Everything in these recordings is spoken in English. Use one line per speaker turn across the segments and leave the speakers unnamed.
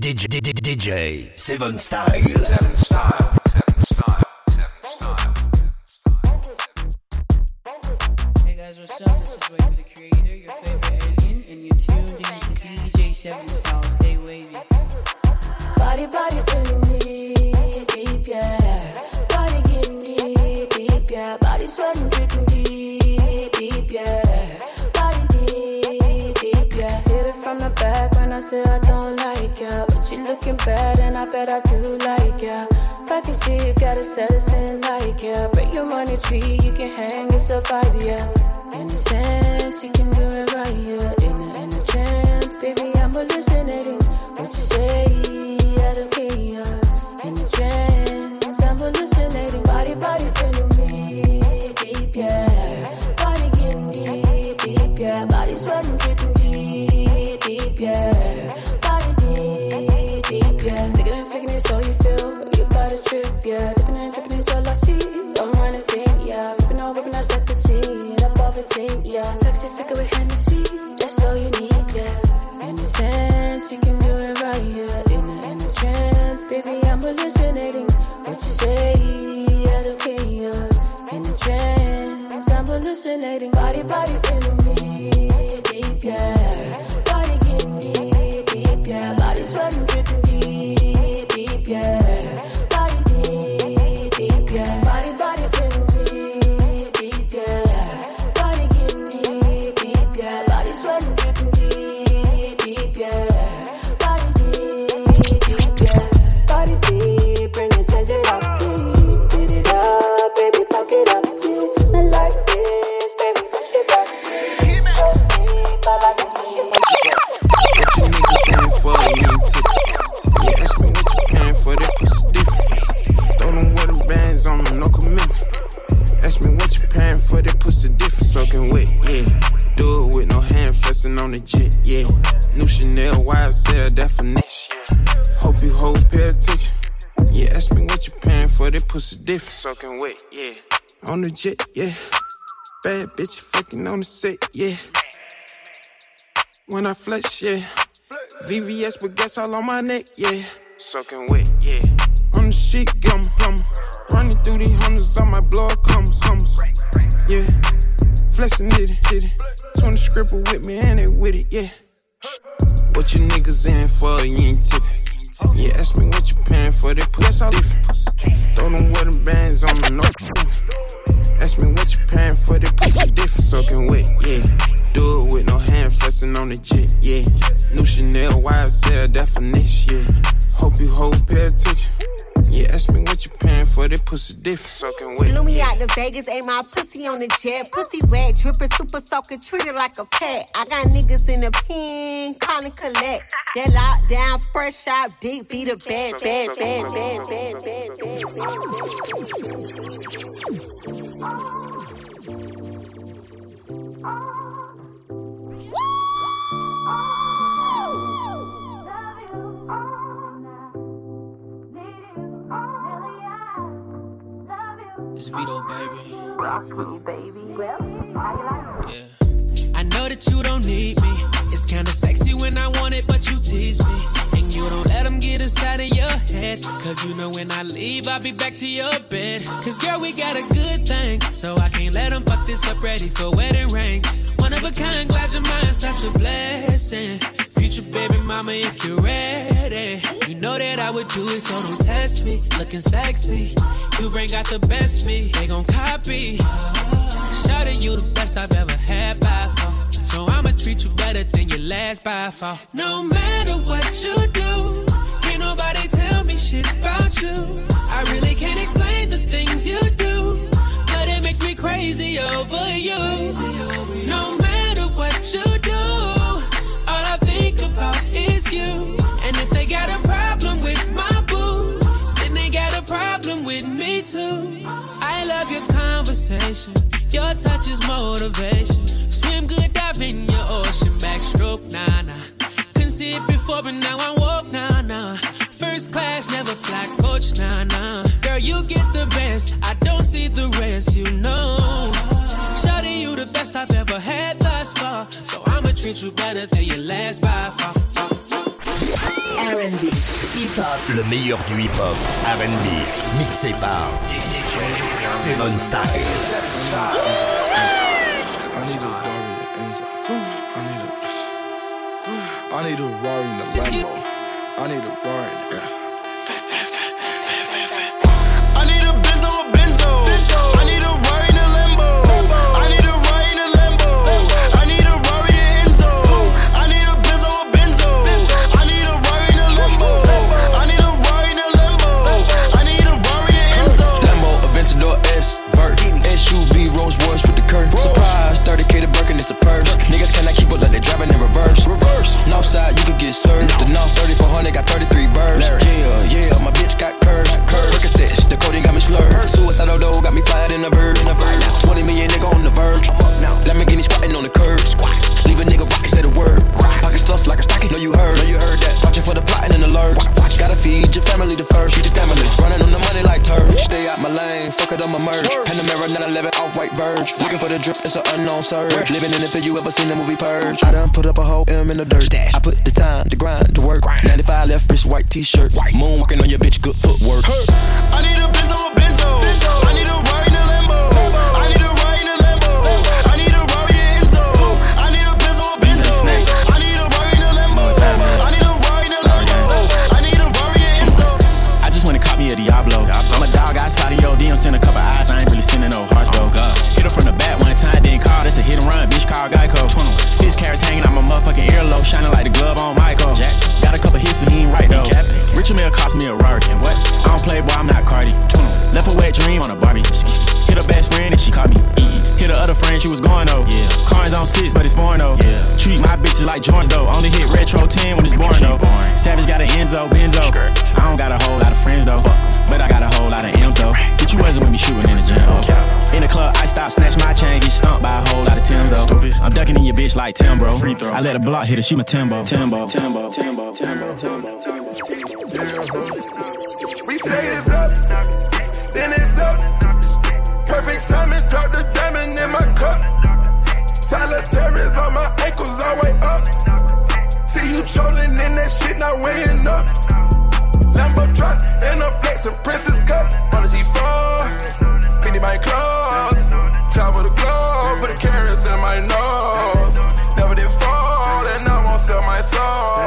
DJ, DJ, DJ Seven Style.
Seven Style. Seven Style. Seven Style.
Hey guys, what's up? This is Wavy the Creator, your favorite alien, and you're tuned in to DJ 7 Style. Stay wavy.
Body, body feeling me deep, yeah. Body getting deep, deep, yeah. Body sweating, dripping deep, deep, yeah. Body deep, deep, yeah. Hit it from the back when I say I don't looking bad and I bet I do like ya. Back and sleep, gotta set us in like ya. Break your money tree, you can hang and survive, yeah. In a sense, you can do it right, yeah. In a, in a trance, baby, I'm hallucinating. What you say, I don't care. In a trance, I'm hallucinating. Body, body Team, yeah. Sexy, sicker with Hennessy. That's all you need, yeah. In a sense, you can do it right, yeah. In a, in a trance, baby, I'm hallucinating. What you say, don't care, yeah. In a trance, I'm hallucinating. Body, body feeling me deep, yeah.
Pussy different. Soaking wet, yeah. On the jet, yeah. Bad bitch fucking on the set, yeah. When I flex, yeah. VVS with gas all on my neck, yeah. Soaking wet, yeah. On the street, gum, gum. Running through these hundreds on my blood comes, comes. Yeah. Flexing it, it. 20 scribble with me and they with it, yeah. What you niggas in for, you ain't tipping. Yeah, ask me what you paying for, that pussy different. Throw them wedding bands on the no. Ask me what you paying for, that pussy for Soaking wet, yeah. Do it with no hand flexing on the jet, yeah. New Chanel YSL definition, yeah. Hope you hold, pay attention. Yeah, ask me what you paying for, that pussy different. Soaking wet.
Flew me out to Vegas, ain't my pussy on the jet. Pussy wet, dripping, super soaking, treated like a pet. I got niggas in the pen, calling collect. That lockdown, fresh out, deep, be the bed, bed, bed, bed, bed, bed, bed.
It's Vito, baby. Yeah. I know that you don't need me. It's kinda sexy when I want it, but you tease me. And you don't let them get inside of your head. Cause you know when I leave, I'll be back to your bed. Cause girl, we got a good thing. So I can't let them fuck this up ready for wedding rings. One of a kind, glad your mind's such a blessing. Future baby mama, if you're ready. You know that I would do it, so don't test me. Looking sexy. You bring out the best me. They gon' copy. Shouting you the best I've ever had by far. So I'ma treat you better than your last by far. No matter what you do, can't nobody tell me shit about you. I really can't explain the things you do, but it makes me crazy over you. No matter what you do, you. And if they got a problem with my boo, then they got a problem with me too. I love your conversation. Your touch is motivation. Swim good, dive in your ocean backstroke, nah nah. Couldn't see it before, but now I walk, nah nah. First class, never fly coach, nah nah. Girl, you get the best. I don't see the rest, you know. Shawty, you the best I've ever had thus far. So I'ma treat you better than your last by far.
R&B, hip-hop.
Le meilleur du hip-hop, R&B, mixé par DJ Seven Style.
I need a Rari and Enzo. I need a. I need a Rari and a Lambo. I need a Rari. Yeah.
I
30k to Birkin, it's a purse. Niggas cannot keep up like they driving in reverse. Reverse. Northside, you could get served. The North 3400 got 33 birds. Yeah, yeah, my bitch got curves. Percocets, the codeine got me slurred. Suicidal though, got me fired in a bird. 20 million nigga on the verge. Lamborghini squatting on the curb. Squat. Leave a nigga rock, say the word. Pocket stuff like a stocking. Know you heard, know you heard that. Watching for the plotting and the lurch. Gotta feed your family the first. Feed your family. My lane, fuck it, I'ma merge. Panamera 911 off white verge. Looking for the drip, it's an unknown surge. Living in it for you ever seen the movie Purge. I done put up a whole M in the dirt. I put the time, the grind, the work. 95 left wrist, white t-shirt. Moonwalking on your bitch, good footwork.
I need a Benz a Benzo. I need a
That's a hit and run, bitch. Call Geico. Six carats hanging out my motherfucking earlobe, shining like the glove on Michael. Got a couple hits, but he ain't right though. Richard Mille cost me a Rari. And what? I don't play, boy. I'm not Cardi. Left a wet dream on a Barbie. Hit her best friend and she caught me. Hit her other friend, she was going though. Yeah. Cars on six, but it's foreign though. Yeah. Treat my bitches like Jordans though. Only hit retro 10 when it's born though. Savage got an Enzo, Benzo. I don't got a whole lot of friends though. But I got a whole lot of M's though. But you wasn't with me shooting in the gym. Oh. In the club, I stop, snatch my chain, get stumped by a whole lot of Tim though. Stupid. I'm ducking in your bitch like Tim, bro. Free throw. I let a block hit her, she my Timbo. Timbo. Timbo. Timbo. Timbo. Timbo. Timbo.
We say it's up, then it's up. Perfect timing, drop the diamond in my cup. Solitaires on my ankles, all way up. See you trolling in that shit, not weighing up. Lambo truck and a flex and princess cup. On the G4, Fendi my clothes. Travel the globe, put the carrots in my nose. Never did fall, and I won't sell my soul.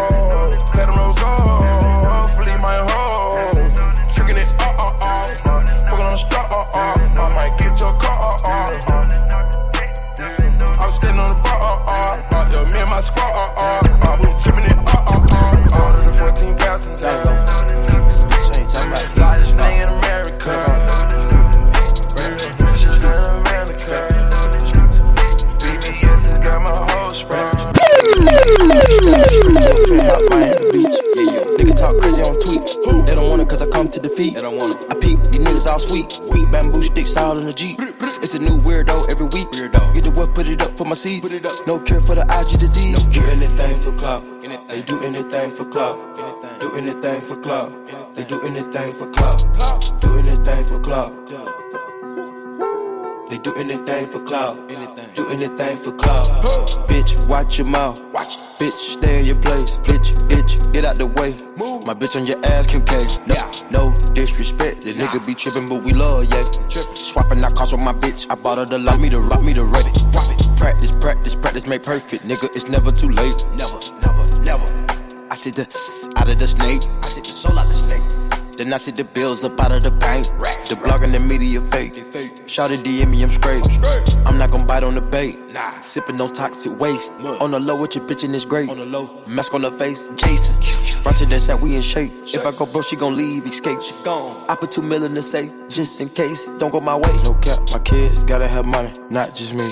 Cause I come to defeat. They don't want it. I peep, these niggas all sweet. Weak bamboo sticks all in the Jeep. It's a new weirdo every week. Weirdo. Get the what, put it up for my seeds. Put it up. No cure for the IG disease. No cure. anything for clout. They do anything for clout. Do anything for clout. They do anything for clout. Do anything for clout. They do anything for clout. Do anything for clout. Bitch, watch your mouth. Watch. Bitch, stay in your place. Bitch, bitch, get out the way. Move. My bitch on your ass, Kim K. No, no disrespect. The nigga be trippin', but we love, yeah. Swapping out cars with my bitch. I bought her the lot, me to rock me to ready. Drop it. Practice, practice, practice, make perfect. Nigga, it's never too late. Never, never, never. I see the out of the snake. I take the soul out the snake. Then I see the bills up out of the bank. The blog and the media fake. Shout DM me, I'm straight. I'm not gonna bite on the bait. Nah. Sipping no toxic waste. On the low with your bitch and it's great. On the low. Mask on the face, Jason. Ratchet that said we in shape. If I go bro, she gon' leave, escape. She gone. I put two mil in the safe, just in case. Don't go my way. No cap, my kids gotta have money, not just me.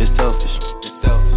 It's selfish. It's selfish.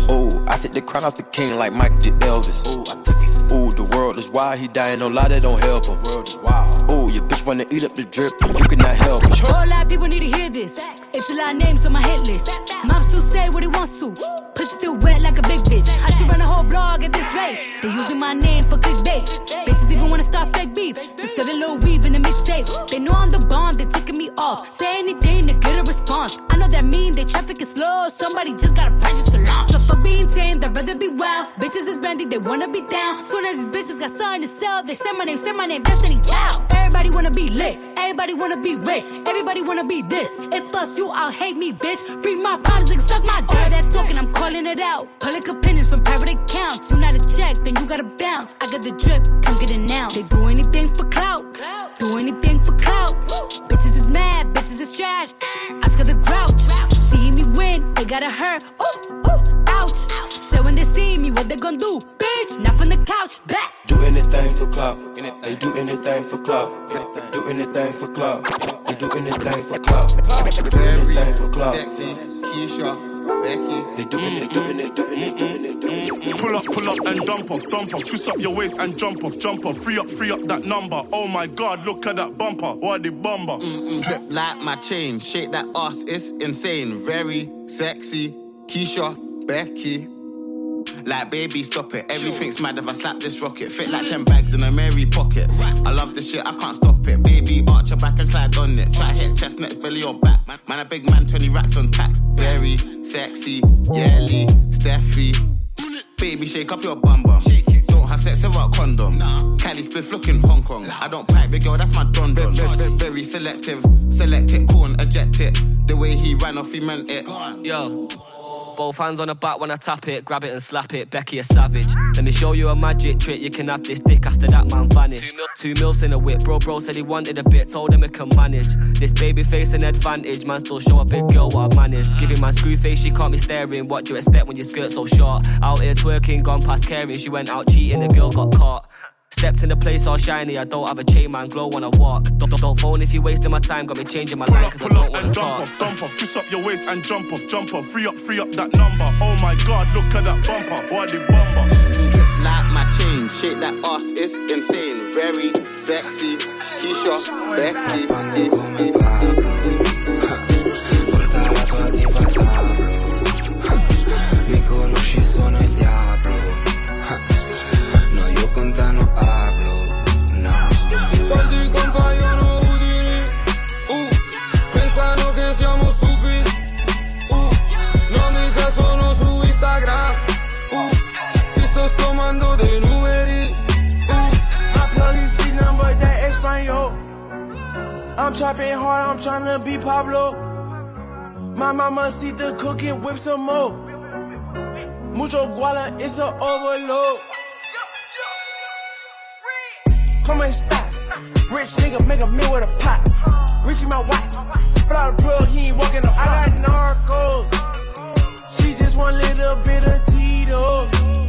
Ooh, I took the crown off the king like Mike did Elvis. Ooh, I took it. Ooh, the world is wild, he dying, no lie, that don't help him. World is wild. Ooh, your bitch wanna eat up the drip, but you cannot help it.
Whole lot of people need to hear this. It's a lot of names on my hit list. Mom still say what he wants to. Pussy still wet like a big bitch. I should run a whole blog at this rate. They using my name for clickbait. Bitches even wanna start fake beef. Just set a little weave in the mixtape. They know I'm the bomb, they ticking me off. Say anything to get a response. I know that mean they traffic is slow. Somebody just gotta purchase a launch. So fuck being tame, the rather be wild. Bitches is brandy, they wanna be down. Soon as these bitches got something to sell, they say my name, say my name, Destiny Child. Everybody wanna be lit, everybody wanna be rich, everybody wanna be this. If us you, I'll hate me, bitch. Free my problems, like suck my dick. All that talking, I'm calling it out. Public opinions from private accounts. You not a check, then you gotta bounce. I got the drip, come get it now. They do anything for clout, do anything for clout. Bitches is mad, bitches is trash. Oscar the grouch, see me win, they gotta hurt. Ooh, ooh, what they gon' do? Bitch, not from the couch, back.
Do anything for clout. They do anything for clout. Do anything for clout. They do anything for clout. Do anything for clout.
Sexy, Keisha, Becky.
They do it, they do it, they do it, they do it, they do it.
Pull up, pull up and dump off, dump off. Twist up your waist and jump off, jump off. Free up, free up that number. Oh my god, look at that bumper. What the bomber.
Mm, drip like my chain, shake that ass, it's insane. Very sexy, Keisha, Becky. Like baby, stop it. Everything's mad if I slap this rocket. Fit like ten bags in a Mary pockets. I love this shit, I can't stop it. Baby, arch your back and slide on it. Try hit chestnuts, belly or back. Man, a big man, 20 racks on tax. Very sexy, yelly, Steffi. Baby, shake up your bum bum. Don't have sex without condom. Cali spliff looking Hong Kong. I don't pipe, big girl, that's my don don. Very, very selective. Select it, corn, eject it. The way he ran off, he meant it.
Yo. Both hands on the back when I tap it, grab it and slap it. Becky a savage. Let me show you a magic trick. You can have this dick after that man vanished. Two mils in a whip, bro. Bro said he wanted a bit, told him he can manage. This baby face an advantage, man. Still show a big girl what I manage. Giving my screw face, she can't staring. What do you expect when your skirt so short? Out here twerking, gone past caring. She went out cheating, the girl got caught. Stepped in the place all shiny. I don't have a chain, man. Glow when I walk. Don't, don't, don't phone if you wasting my time. Got me changing my
Pull
line
up,
cause I don't
up
wanna
and dump
talk.
off, dump off. Kiss up your waist and jump off, jump off. Free up, free up that number. Oh my god, look at that bumper. What the bomber.
Drip like my chain, shake that ass, it's insane. Very sexy, Keisha, Becky.
Portala
I'm chopping hard, I'm tryna be Pablo. My mama see the cooking, whip some more. Mucho guala, it's a overload. Come and stop. Rich nigga make a meal with a pot. Richie my wife. Fly the plug, he ain't walking up. I got narcos. She just a little bit of Tito.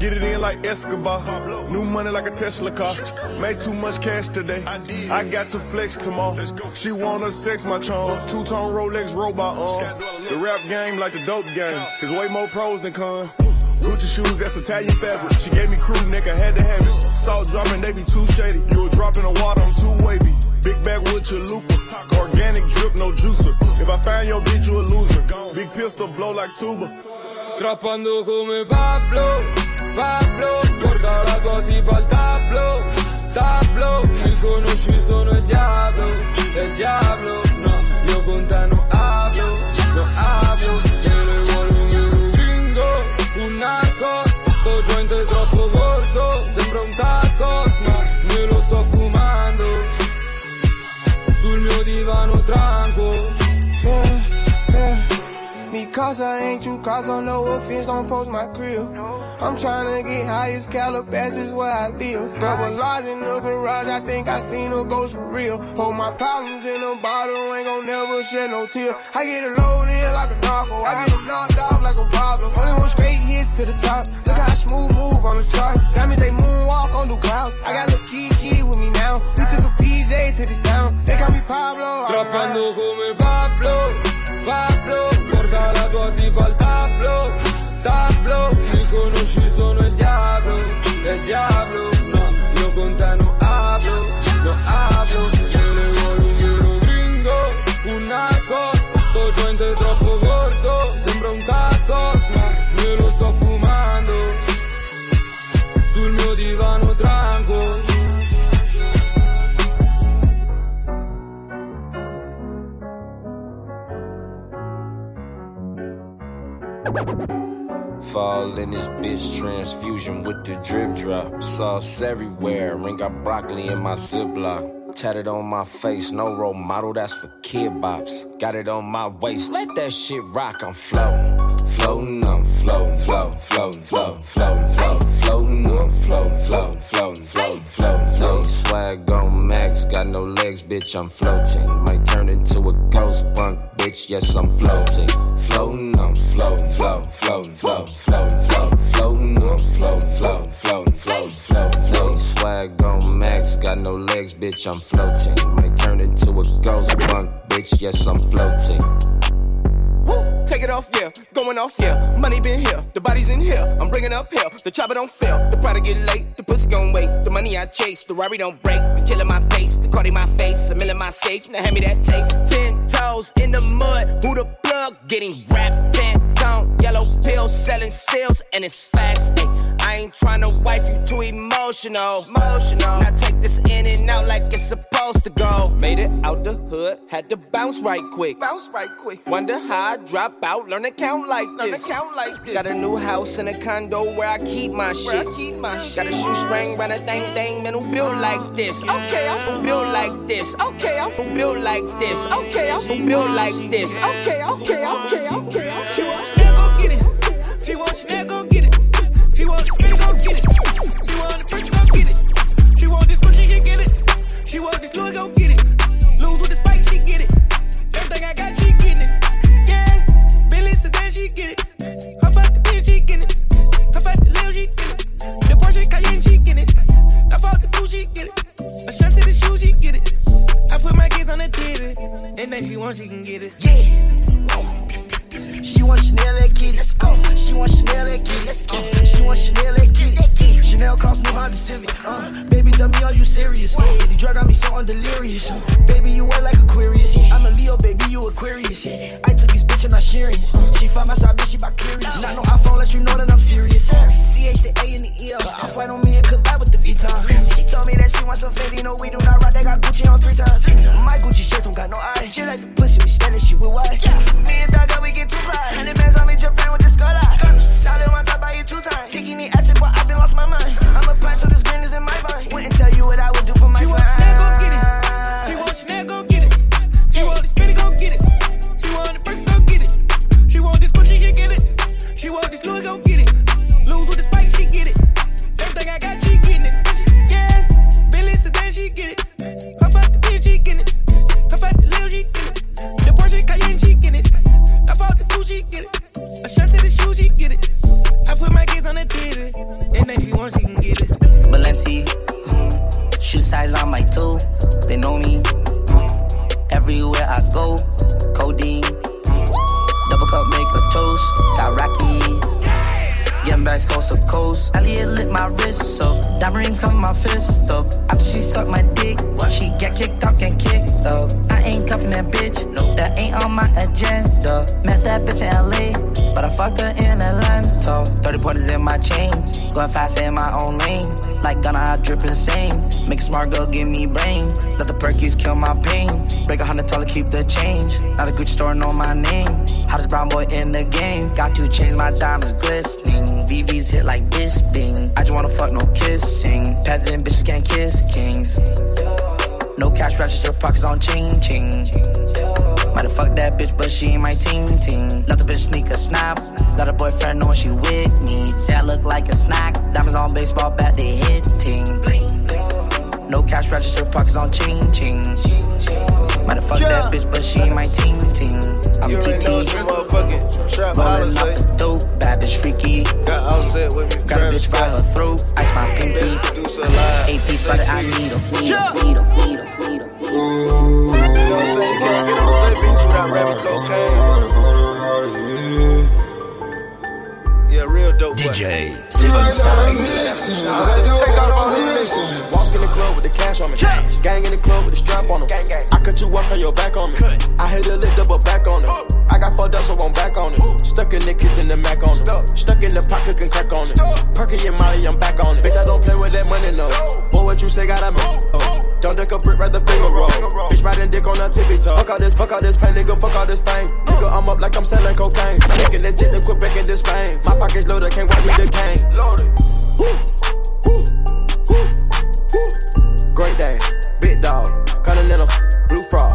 Hey, Get it in like Escobar. New money like a Tesla car. Made too much cash today. I got to flex tomorrow. She wanna sex my charm. Two tone Rolex robot uh-huh. on. The rap game like the dope game. There's way more pros than cons. Gucci shoes, that's Italian fabric. She gave me crew, nigga, had to have it. Salt dropping, they be too shady. You a drop in the water, I'm too wavy. Big bag with your looper. Organic drip, no juicer. If I find your bitch, you a loser. Big pistol blow like tuba.
trappando come Pablo, Pablo, porta la tua tipa al tablo, tablo, mi conosci, sono il diavolo, il diavolo, no, io con te
Cause I ain't you, cause I know what fiends gon' post my crib. I'm tryna get highest Calabasas where I live. Double large in the garage, I think I seen a ghost for real. Hold my problems in a bottle, ain't gon' never shed no tear. I get it loaded like a narco, I get them knocked off like a problem. Only one straight hits to the top. Look how I smooth move on the charts. That means they moonwalk on the clouds. I got a key key with me now. We took a PJ to this town. They call me Pablo.
Trappando come Pablo, Pablo, porta la tua tipa al tablo, tablo, mi conosci, sono il diavolo, il diavolo,
All in this bitch transfusion with the drip drop. Sauce everywhere, ring got broccoli in my ziploc. Tatted on my face, no role model, that's for kid bops. Got it on my waist, let that shit rock, I'm floating. Floating, I'm floating, floating, floating, floating, floating, floating, floating, I'm floating, floating, floating, floating, floating, floating. Swag on max, got no legs, bitch, I'm floating. Might turn into a ghost punk, bitch, yes, I'm floating. Floating, I'm floating, floating, floating, floating, floating, floating, floating, I'm floating, floating, floating, floating, floating, floating. Swag on max, got no legs, bitch, I'm floating. Might turn into a ghost punk, bitch, yes, I'm floating.
Take it off, yeah. Going off, yeah. Money been here, the body's in here. I'm bringing up here. The chopper don't fail. The product get late, the pussy gon' wait. The money I chase, the Rari don't break. The killing my face, the card in my face, mill in my safe. Now hand me that tape. Ten toes in the mud, who the plug? Getting wrapped. Ten tone, yellow pills, selling seals, and it's facts. Ay, I ain't tryna wipe you too emotional. Emotional. Now take this in and out like it's supposed to go. Made it out the hood, had to bounce right quick. Bounce right quick. Wonder how I drop out, learn to count like learn this. Count like this. Got a new house and a condo where I keep my shit. I keep my Got a shoestring, run a thing, thing, man who built like this. Okay, I'm from built like this. Okay, I'm from built like this. Okay, I'm from built like this. Okay, okay, okay, okay.
She wants She want this Louis, go get it. Lose with the spike, she get it. Everything I got, she getting it. Yeah, Billy Sedan, she get it. Hop out the bitch, she get it. Hop out the lil, she get it. The Porsche Cayenne, she get it. Hop out the coupe, she get it. Ashanti the shoe, she get it. I put my kids on the TV, and then she want, she can get it.
She want Chanel and key, let's go. She want Chanel and key, let's go. She want Chanel and key. Chanel cost new Honda Civic. Uh, baby, tell me, are you serious? The drug got me so I'm delirious. Baby, you work like Aquarius. I'm a Leo, baby, you Aquarius. I took this bitch and I'm serious. She find my side, bitch, she by curious. Not no iPhone, let you know that I'm serious. CH the A and the E, but off white on me and collab with the V-Time. She told me that she wants some Fendi, no, we do not ride. They got Gucci on three times. My Gucci shirt don't got no eyes. She like the pussy, we Spanish, she with white. Me and Dogga, we get too fly. Hundred bands on me, Japan with the skull eye. Solid once, I buy you two times. Taking the acid, boy, I been lost my mind. I'm a plant, so this green is in my vine. Wouldn't tell you what I would do for my
She
son.
want Chanel, go get it. She want Chanel, go get it. She want the spin, go get it. She want the first, go get it. She want this Gucci, she get it. She want this Louis, go get it. She want, she can get it.
Balenci, shoe size on my toe. They know me. Everywhere I go, codeine. Double cup make a toast. Got Rocky. Getting back coast to coast. Elliot lit my wrist so diamond rings come my fist up. After she sucked my dick, she get kicked out and kicked up. I ain't cuffing that bitch, no, that ain't on my agenda. Met that bitch in LA, but I fucked her in Atlanta. 30 pointers in my chain, going fast in my own lane. Like Gunna, I drip insane. Make a smart girl give me brain. Let the perkies kill my pain. Break a hundred dollar, keep the change. Not a Gucci store, know my name. Hottest brown boy in the game. Got to change my diamonds glistening. VVs hit like this bing. I just wanna fuck, no kissing. Peasant bitches can't kiss kings. No cash register, pockets on ching ching. Might have fucked that bitch, but she ain't my team team. Let the bitch sneak a snap. Got a boyfriend knowing she with me. Say I look like a snack. Diamonds on baseball bat, they hitting. No cash register, pockets on ching ching. Might have fucked that bitch, but she ain't my team team. I'm
You already know it's
TT.
a motherfucking trap
Rolling off eh? the dope, bad bitch freaky.
Got offset with me,
Got a bitch by her throat, ice my pinky. AP started, I need a need a need a need a need a.
You know what I'm saying? You can't get on Zay Beats without rapping cocaine. Yeah, real dope.
DJ Seven Style.
Take off all these bitches.
Walk in the club with the cash on me. Gang in the club with the strap on them. I cut you off, turn your back on me. I hit a lick double back on it. I got fucked up, so I'm back on it. Stuck in the kitchen, the Mac on it. Stuck in the pot, cooking crack on it. Perky and Molly, I'm back on it. Bitch, I don't play with that money, no. Boy, what you say, gotta move. Oh. Don't duck a brick, rather finger roll. Bitch riding dick on a tippy toe. Fuck all this, fuck all this pain, nigga, fuck all this fame. Nigga, I'm up like I'm selling cocaine. Chicken and jet, quit breaking this fame. My pockets loaded, can't wipe me the cane. Loaded. Great day, big dog, continental, blue frog,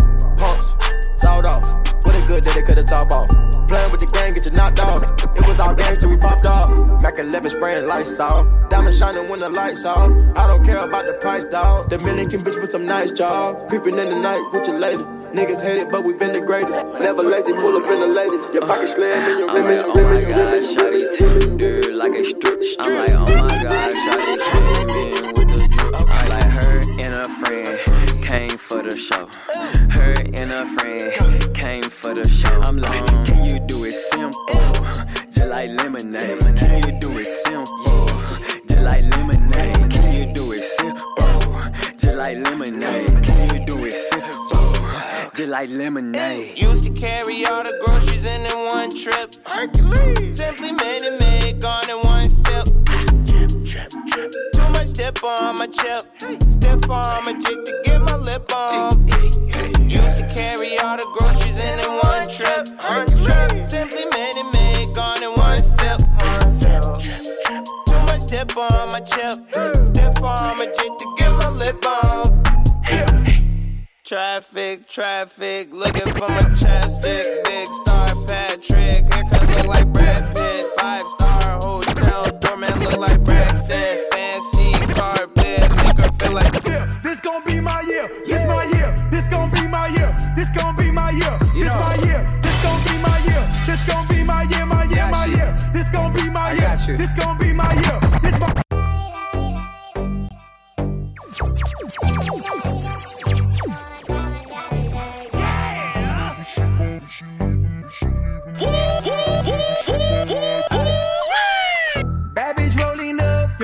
good day they could've top off. Playing with the gang, get you knocked off. It was all games till we popped off. Mac 11 spraying lights off. Diamond shining when the lights off. I don't care about the price, dog. Dominican bitch with some nice job. Creeping in the night with your lady. Niggas hate it, but we been the greatest. Never lazy, pull up in the latest. Your uh, pocket slam and your rim,
oh my god, shawty tender like a strip. I'm like, oh my god, shawty came in with the drip. I'm like, her and a friend came for the show. Her and a friend came for the show. I'm like, can you do it simple, just like lemonade? Can you do it simple, just like lemonade? Can you do it simple, just like lemonade? Can you do it simple, just like lemonade?
Used to carry all the groceries in in one trip. Hercules. Simply made it make gone in one sip. Too much dip on my chip. Stiff on my jig to get my lip on. Used to carry all the groceries in in one trip. Simply made it make gone in one sip. Too much dip on my chip. Stiff on my jig to get my lip on. Traffic, traffic, looking for my chapstick. Big star Patrick, haircut look like
Yeah, this gon' be my year. This my year. This gon' be my year. This gon' be my year. This my year. This gon' be my year. This gon' be my year. My year. My year. This gon' be my year. This gon' be my year. This my.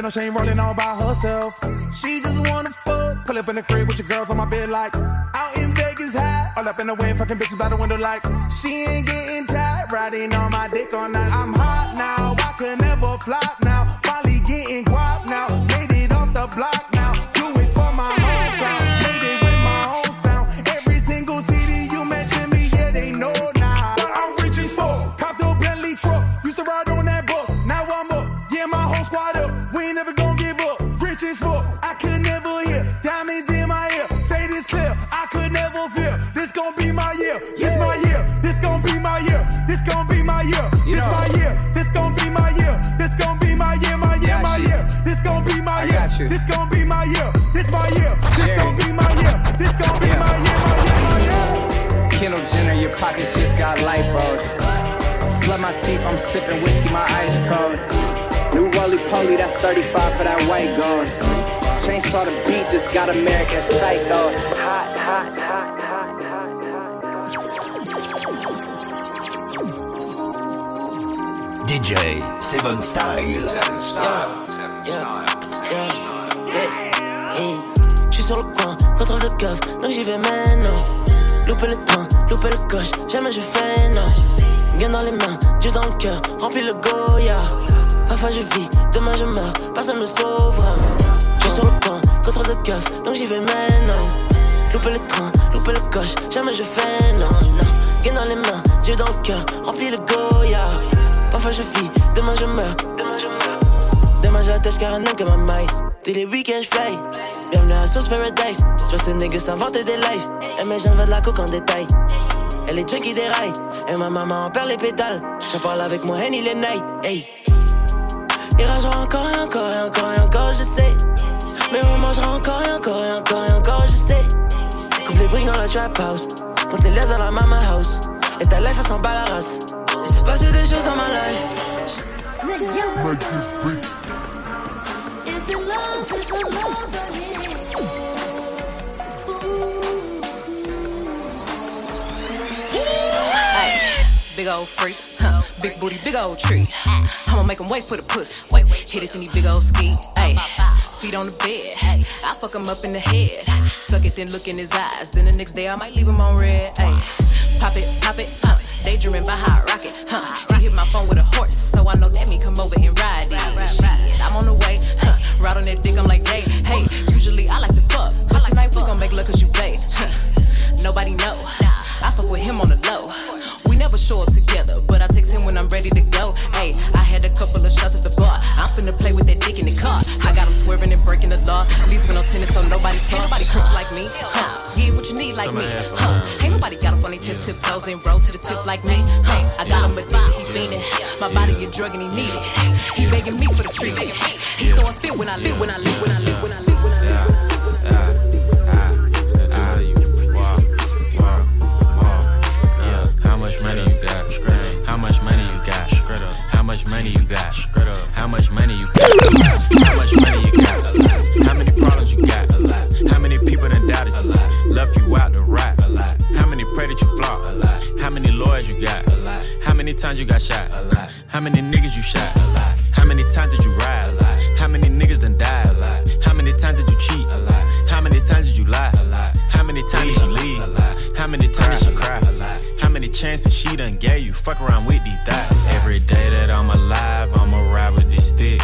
She ain't rolling all by herself. She just wanna fuck, pull up in the crib with your girls on my bed like out in Vegas high, all up in the wind, fucking bitches by the window like she ain't getting tired, riding on my dick all night. I'm hot now, I can never flop now, this gon' be my year, this my year, this gon' be my year, this gon' be my year, my year, my year.
Kendall Jenner, your pockets just got light bulb. Flood my teeth, I'm sipping whiskey, my eyes cold. New Wally Poly, that's 35 for that white gold. Chainsaw the beat, just got American Psycho. Hot, hot, hot. Hot, hot, hot.
DJ Seven Style.
J'suis sur le coin, contrôle de keuf, donc j'y vais maintenant. Louper le train, louper le coche, jamais je fais non. Bien dans les mains, Dieu dans le cœur, remplis le Goya. Parfois je vis, demain je meurs, personne me sauvera. J'suis sur le coin, contrôle de keuf, donc j'y vais maintenant. Louper le train, louper le coche, jamais je fais non, non. Bien dans les mains, Dieu dans le cœur, remplis le Goya. Parfois je vis, je demain je meurs. Demain j'attache car un que ma maille. Tous les week-ends j'fly. Bienvenue à Sauce Paradise. Je sais niggas s'inventer des lives. Et mes gens veulent de la coke en détail. Elle est qui déraille. Et ma maman en perd les pétales. J'en parle avec moi Henny les night. Hey. Il ragera encore et encore et encore et encore, je sais. Mais on mangera encore et encore et encore et encore, je sais. Coupe les briques dans la trap house. Monte les liasses dans la mama house. Et ta life, elle s'en bat la race. Il s'est passé des choses dans ma life.
Make this
Big old freak, huh? big booty, big old tree. I'ma make him wait for the pussy. Wait, wait, hit it in these big old ski. Ay, feet on the bed. I fuck him up in the head. Suck it, then look in his eyes. Then the next day I might leave him on red. Ay, pop it, pop it, pop it. Daydreaming by hot rocket, huh? He hit my phone with a horse, so I know that me come over and ride it. Ride on that dick, I'm like, hey, hey. Usually I like to fuck, but tonight we gon' make love cause you play. Nobody know. I fuck with him on the low. We never show up together, but I text him when I'm ready to go. Hey, I had a couple of shots at the bar. I'm finna play with that dick in the car. I got him swerving and breaking the law. At least when I'm tennis, so nobody saw. Nobody cook like me. Huh. Get what you need like me. Huh. Nobody got up on tip tip toes and roll to the tip like me. Hey, I got him addicted, he fiending. My body a drug and he need it. He begging me for the treatment. He throwing fit when I live, when I live, when I live, when I live, when I live.
How much money you got? How much money you got? How much money you got? How much money you got? How much money you got? How many problems you got? How many people done doubted you? Left you out to rot? How many pray that you flop? How many lawyers you got? How many times you got shot? How many niggas you shot? How many times did you ride? How many niggas done died? How many times did you cheat? How many times did you lie? How many times did she leave? How many times did she cry? How many chances she done gave you? Fuck around with these thighs. Every day that I'm alive, I'ma ride with this stick.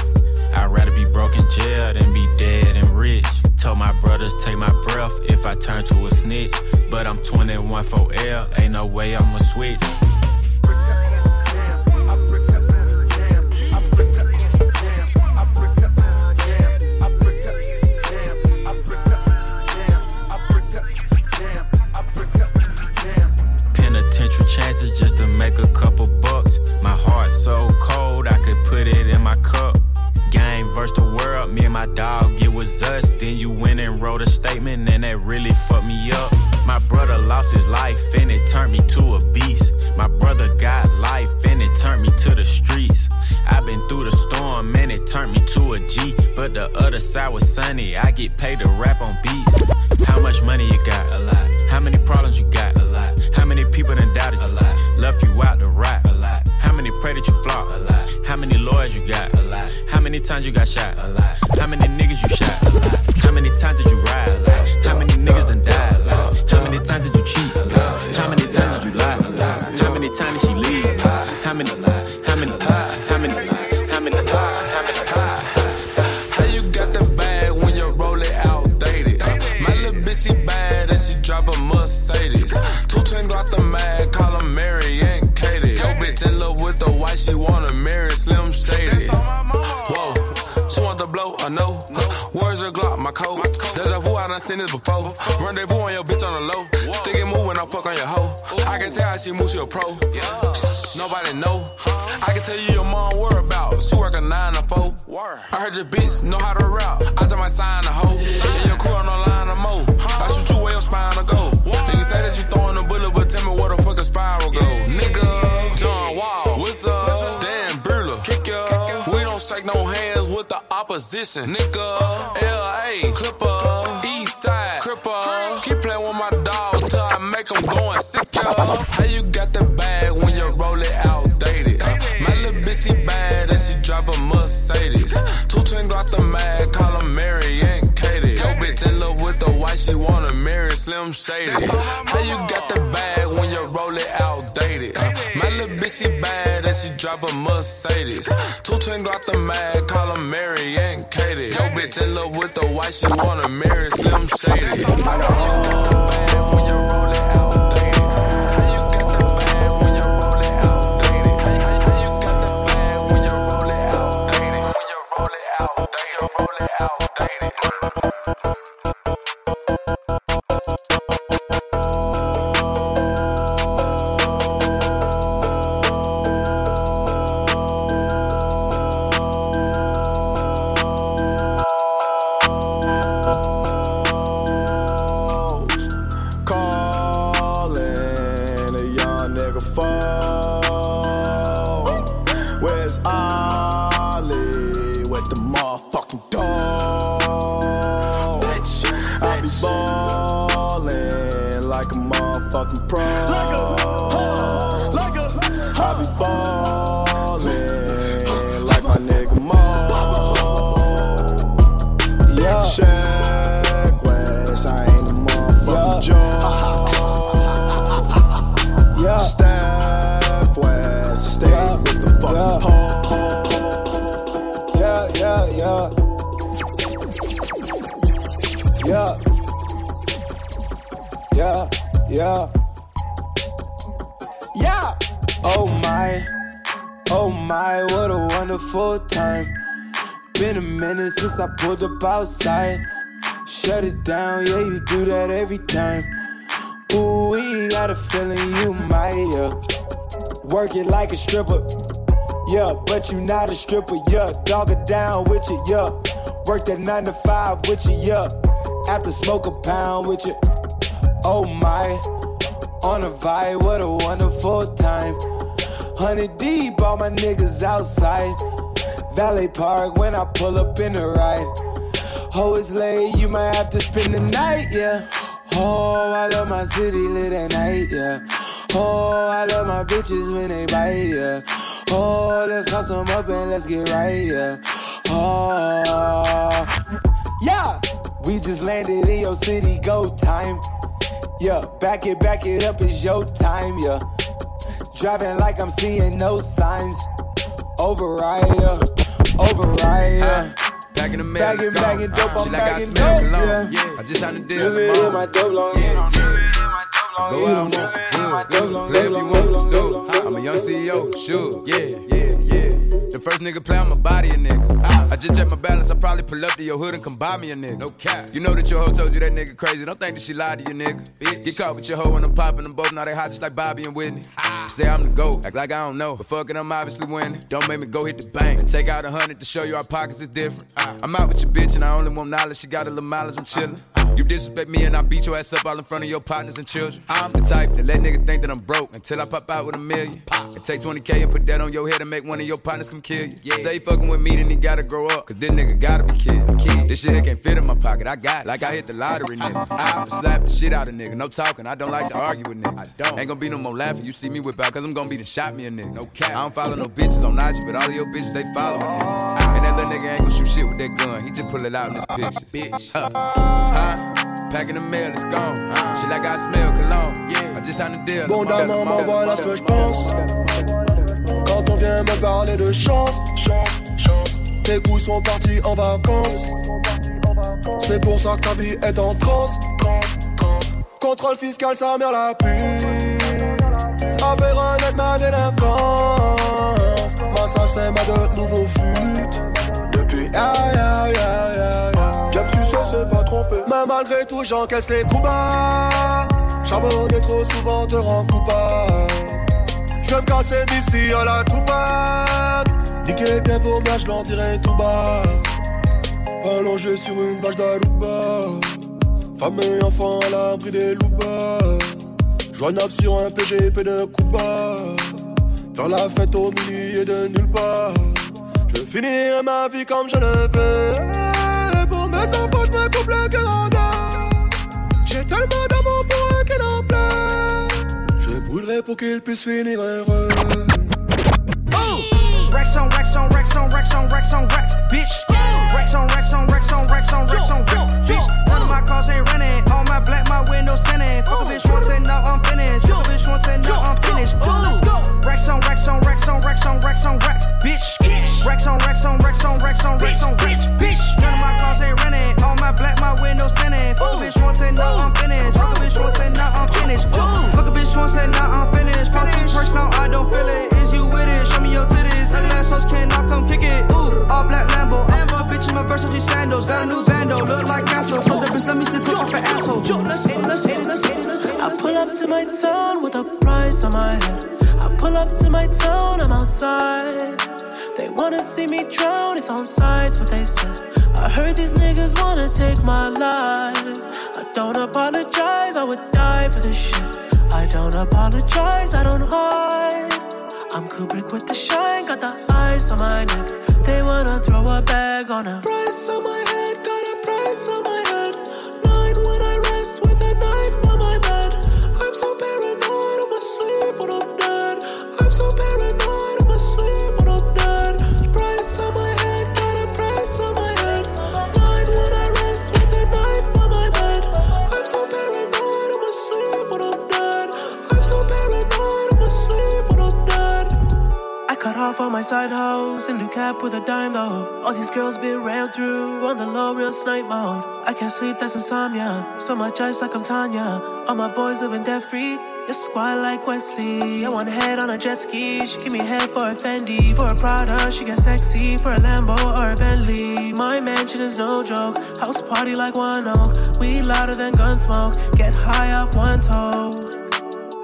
I'd rather be broke in jail than be dead and rich. Told my brothers take my breath if I turn to a snitch. But I'm 21 for L, ain't no way I'ma switch. She a
pro. Yeah. Nobody know. I can tell you your mom whereabouts. She work a nine to four. I heard your bitch know how to rap. I just might sign a hoe. And your crew on the line of mo. I shoot you where your spine to go. And you say that you throwing a bullet, but tell me where the fuck a spiral go. Nigga, John Wall, what's up? Dan Burler, kick ya. We don't shake no hands with the opposition. Nigga, L.A., Shady. How you got the bag when you roll it outdated? Uh, my little bitch, she bad and she drive a Mercedes. Two twin got the mag, call her Mary and Katie. Yo, bitch in love with the white, she wanna marry Slim Shady.
I
Calling Oh my, what a wonderful time.
Been a minute since I pulled up outside. Shut it down, yeah, you do that every time. Ooh, we got a feeling you might, yeah. Work it like a stripper, yeah, but you not a stripper, yeah. Dog it down with you, yeah. Work that nine to five with you, yeah. After smoke a pound with you, oh my. On a vibe, what a wonderful time. Hundred deep, all my niggas outside. Valet Park when I pull up in the ride. It's late, you might have to spend the night, yeah. Oh, I love my city lit at night, yeah. Oh, I love my bitches when they bite, yeah. Oh, let's call some up and let's get right, yeah. Oh, yeah. We just landed in your city, go time. Yeah, back it, back it up, it's your time, yeah. Driving like I'm seeing no signs. Override, yeah. Override, yeah.
Back in the mail,
Bagging, bagging dope, I'm
Shit like
bagging dope,
cologne.
yeah.
I just signed a deal.
You can
tomorrow.
my dope long, yeah.
Go
Yeah.
out, good, good. Play if you want, let's do it. I'm a young CEO, sure. Yeah, yeah, yeah. The first nigga play on my body, a nigga. I just check my balance, I probably pull up to your hood and come buy me a nigga. No cap. You know that your hoe told you that nigga crazy. Don't think that she lied to you, nigga. Bitch. Get caught with your hoe and I'm popping them both. Now they hot just like Bobby and Whitney. Say I'm the GOAT, act like I don't know. But fuck it, I'm obviously winning. Don't make me go hit the bank and take out a hundred to show you our pockets is different. I'm out with your bitch and I only want knowledge. She got a little mileage, I'm chillin'. You disrespect me and I beat your ass up all in front of your partners and children. I'm the type that let nigga think that I'm broke until I pop out with a million. Pop. And take 20k and put that on your head and make one of your partners come kill you. Yeah. Say fucking with me, then he gotta grow up. Cause this nigga gotta be killed. Kid. This shit can't fit in my pocket. I got it. Like I hit the lottery, nigga. I slap the shit out of nigga. No talking. I don't like to argue with niggas. I don't. Ain't gonna be no more laughing. You see me whip out, cause I'm gonna be the shot me a nigga. No cap. I don't follow no bitches on IG, but all of your bitches, they follow me. That nigga ain't gonna shoot shit with that gun. He just pull it out in his pictures. Bitch. Huh. Huh? Packing the mail, it's gone. Shit like I smell cologne. Yeah. I just signed a deal.
Bon maman, voilà ce que je pense. Quand on vient me parler de chance, tes couilles sont partis en vacances. C'est pour ça que ta vie est en transe. Contrôle fiscal, sa mère la pue. Affaire honnête, ma délinquance. Moi, ça, c'est ma de nouveau fut. Ya, ya. J'aime sucer, c'est pas trompé. Mais malgré tout, j'encaisse les coups bas. Charbonner trop souvent te rend coupable. Je vais me casser d'ici à la toupade. Niquer bien vos mères, je dirai tout bas. Allongé sur une vache d'Aruba. Femme et enfant à l'abri des loupas. Joignable sur un PGP de Cuba. Faire la fête au milieu de nulle part. Finirai ma vie comme je le veux. Pour mes enfants, je me coupe le Canada. J'ai tellement d'amour pour eux qu'ils en pleurent. Je brûlerai pour qu'ils puissent finir heureux.
Rex on Rex on Rex on Rex on Rex on Rex, bitch. Rex on Rex on Rex on Rex on Rex on Rex, bitch. None of my cars ain't running. All my black, my windows tinted. Fuck a bitch once and now I'm finished. Fuck a bitch once and now I'm finished. Let's go. Rex on Rex on Rex on Rex on Rex on Rex, bitch. Rex on Rex on Rex on Rex on Rex on Rex, bitch. None of my cars ain't running. All my black, my windows tinted. Fuck a bitch once and now I'm finished. Fuck a bitch once and now I'm finished. Fuck a bitch once and now I'm finished. Pop two perks now I don't feel it.
Outside. They wanna see me drown, it's on sides what they said. I heard these niggas wanna take my life. I don't apologize, I would die for this shit. I don't apologize, I don't hide. I'm Kubrick with the shine, got the ice on my neck. They wanna throw a bag on a
Price on my head, my
side hoes in the cap with a dime though. All these girls been ran through on the low, real snipe mode. I can't sleep, that's insomnia. So much ice like I'm Tanya. All my boys living debt free.
You're squad like Wesley. I want head on a jet ski. She give me head for a Fendi. For a Prada, she get sexy. For a Lambo or a Bentley. My mansion is no joke. House party like one oak. We louder than gun smoke. Get high off one toe.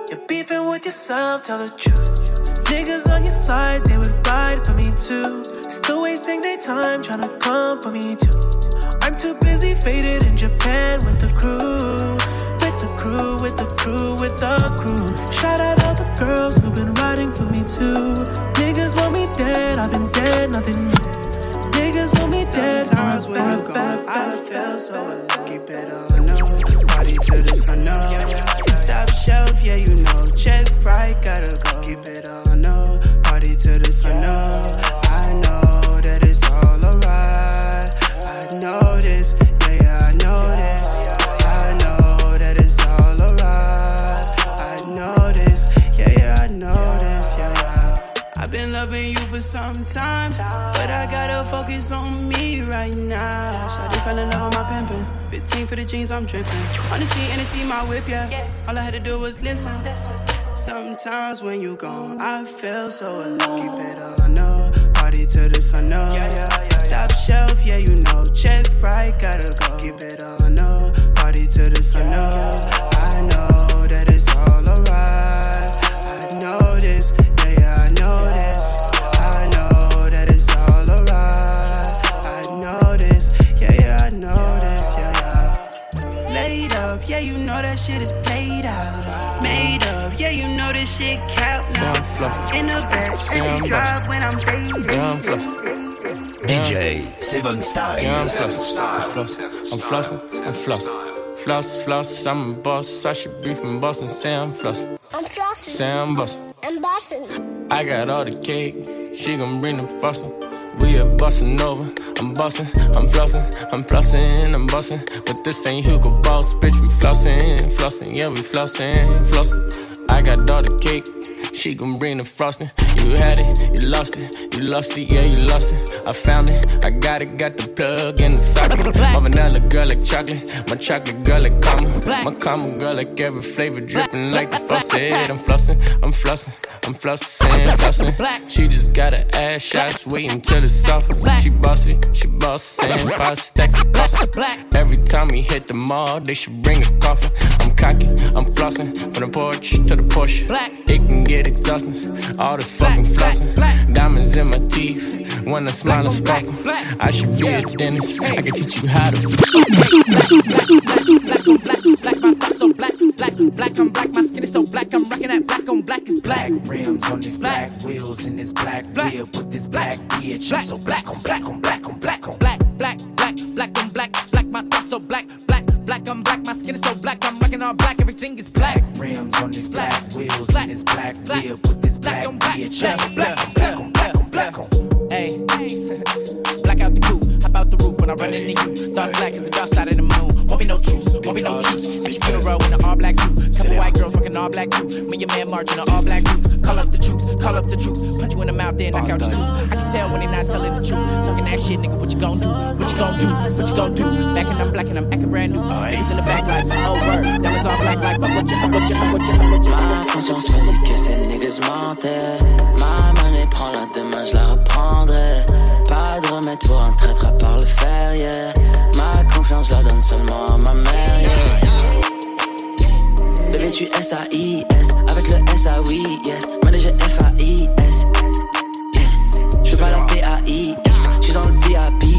You're beefing with yourself, tell the truth. Niggas on your side, they would ride for me too. Still wasting their time trying to come for me too. I'm too busy faded in Japan with the crew With the crew, with the crew, with the crew. Shout out all the girls who've been riding for me too. Niggas want me dead, I've been dead, nothing new. Niggas want me dead.
Sometimes when you go, I feel so lucky, better know. Party to the sun up. Top shelf, yeah, you know. Check right, gotta go. Keep it on no. Party to the sun up. I know that it's all alright. I know this, yeah yeah I know this. I know that it's all alright. I know this, yeah yeah I know this. Yeah. I've been loving you for some time. But I gotta focus on me right now. Shawty fell in love with my pimpin'. 15 for the jeans, I'm drippin'. Wanna see and see my whip, yeah. All I had to do was listen. Sometimes when you gone, I feel so alone. Keep it on up, party to the sun up. Yeah, yeah, yeah, Top shelf, yeah, you know. Check right, gotta go. Keep it on up, party to the sun up. I know that it's all alright. I know this, yeah, yeah, I know this. Yeah, you know that shit is played out. Made up, yeah, you know this shit count now. In the back, every drive when I'm fading.
Yeah, I'm flossing. DJ Seven Style.
Yeah, I'm flossing. I'm flossing. I'm flossing. I'm flossing. Floss, floss, I'm a boss. I should be from Boston. Say I'm flossing.
I'm flossing.
Say I'm bossing.
I'm bossing.
I got all the cake. She gon' bring the frosting. We are bustin' over. I'm bustin', I'm flossin', I'm flossin', I'm bustin'. But this ain't Hugo Boss, bitch. We flossin', flossin', yeah, we flossin', flossin'. I got all the cake. She gon' bring the frosting. You had it, you lost it, you lost it, yeah, you lost it. I found it, I got it, got the plug in the socket. My vanilla girl like chocolate, my chocolate girl like caramel. My caramel girl like every flavor dripping like the faucet. I'm flossing, I'm flossing, I'm flossing, flossing. She just got her ass shots, wait until it's soft. She bossy, she bossy, five stacks of. Every time we hit the mall, they should bring a coffin. I'm cocky, I'm flossing, from the porch to the Porsche. It can get exhausting, all this fucking flossing. Diamonds in my teeth, when I smile and sparkle. I should be a dentist. I can teach you how to.
Black, black, black, black, black on black, my skin is so black, I'm rocking that black on black is black.
Black rims on this black, wheels in this black, black. whip with this black bitch. I'm so black on black on black on black on
black, black, black, black on black, black, my thoughts so black, black, black, I'm black, my skin is so black, I'm rocking all black, everything is black.
Black rims on this black, wheels in this black, whip with this black bitch. I'm so black on black on black on black on.
Hey, black out the coop, hop out the roof when I run into you. Dark black is the dark side of the moon. Won't be no truce, won't be no truce. At your funeral in an all black suit. Couple white girls rocking all black too. Me and your man marching in all black boots. Call up the troops, call up the troops. Punch you in the mouth, then knock out the suit. I can tell when they not telling the truth. Talking that shit, nigga, what you gon' do? What you gon' do? What you gon' do? Back and I'm black and I'm acting brand new. Niggas in the back like, oh word. That was all black like, fuck what you, what you, what you, what you.
Ma conscience me dit que ces niggas mentaient. Ma money prend la demain, je la reprendrai. Pas de remède pour un traître à part le fer, yeah. Ma confiance la donne seulement à ma mère, yeah. Bébé, tu S-A-I-S, avec le S-A-Oui, yes. Manager F-A-I-S. Je pas la P-A-I-S, j'suis dans le VIP,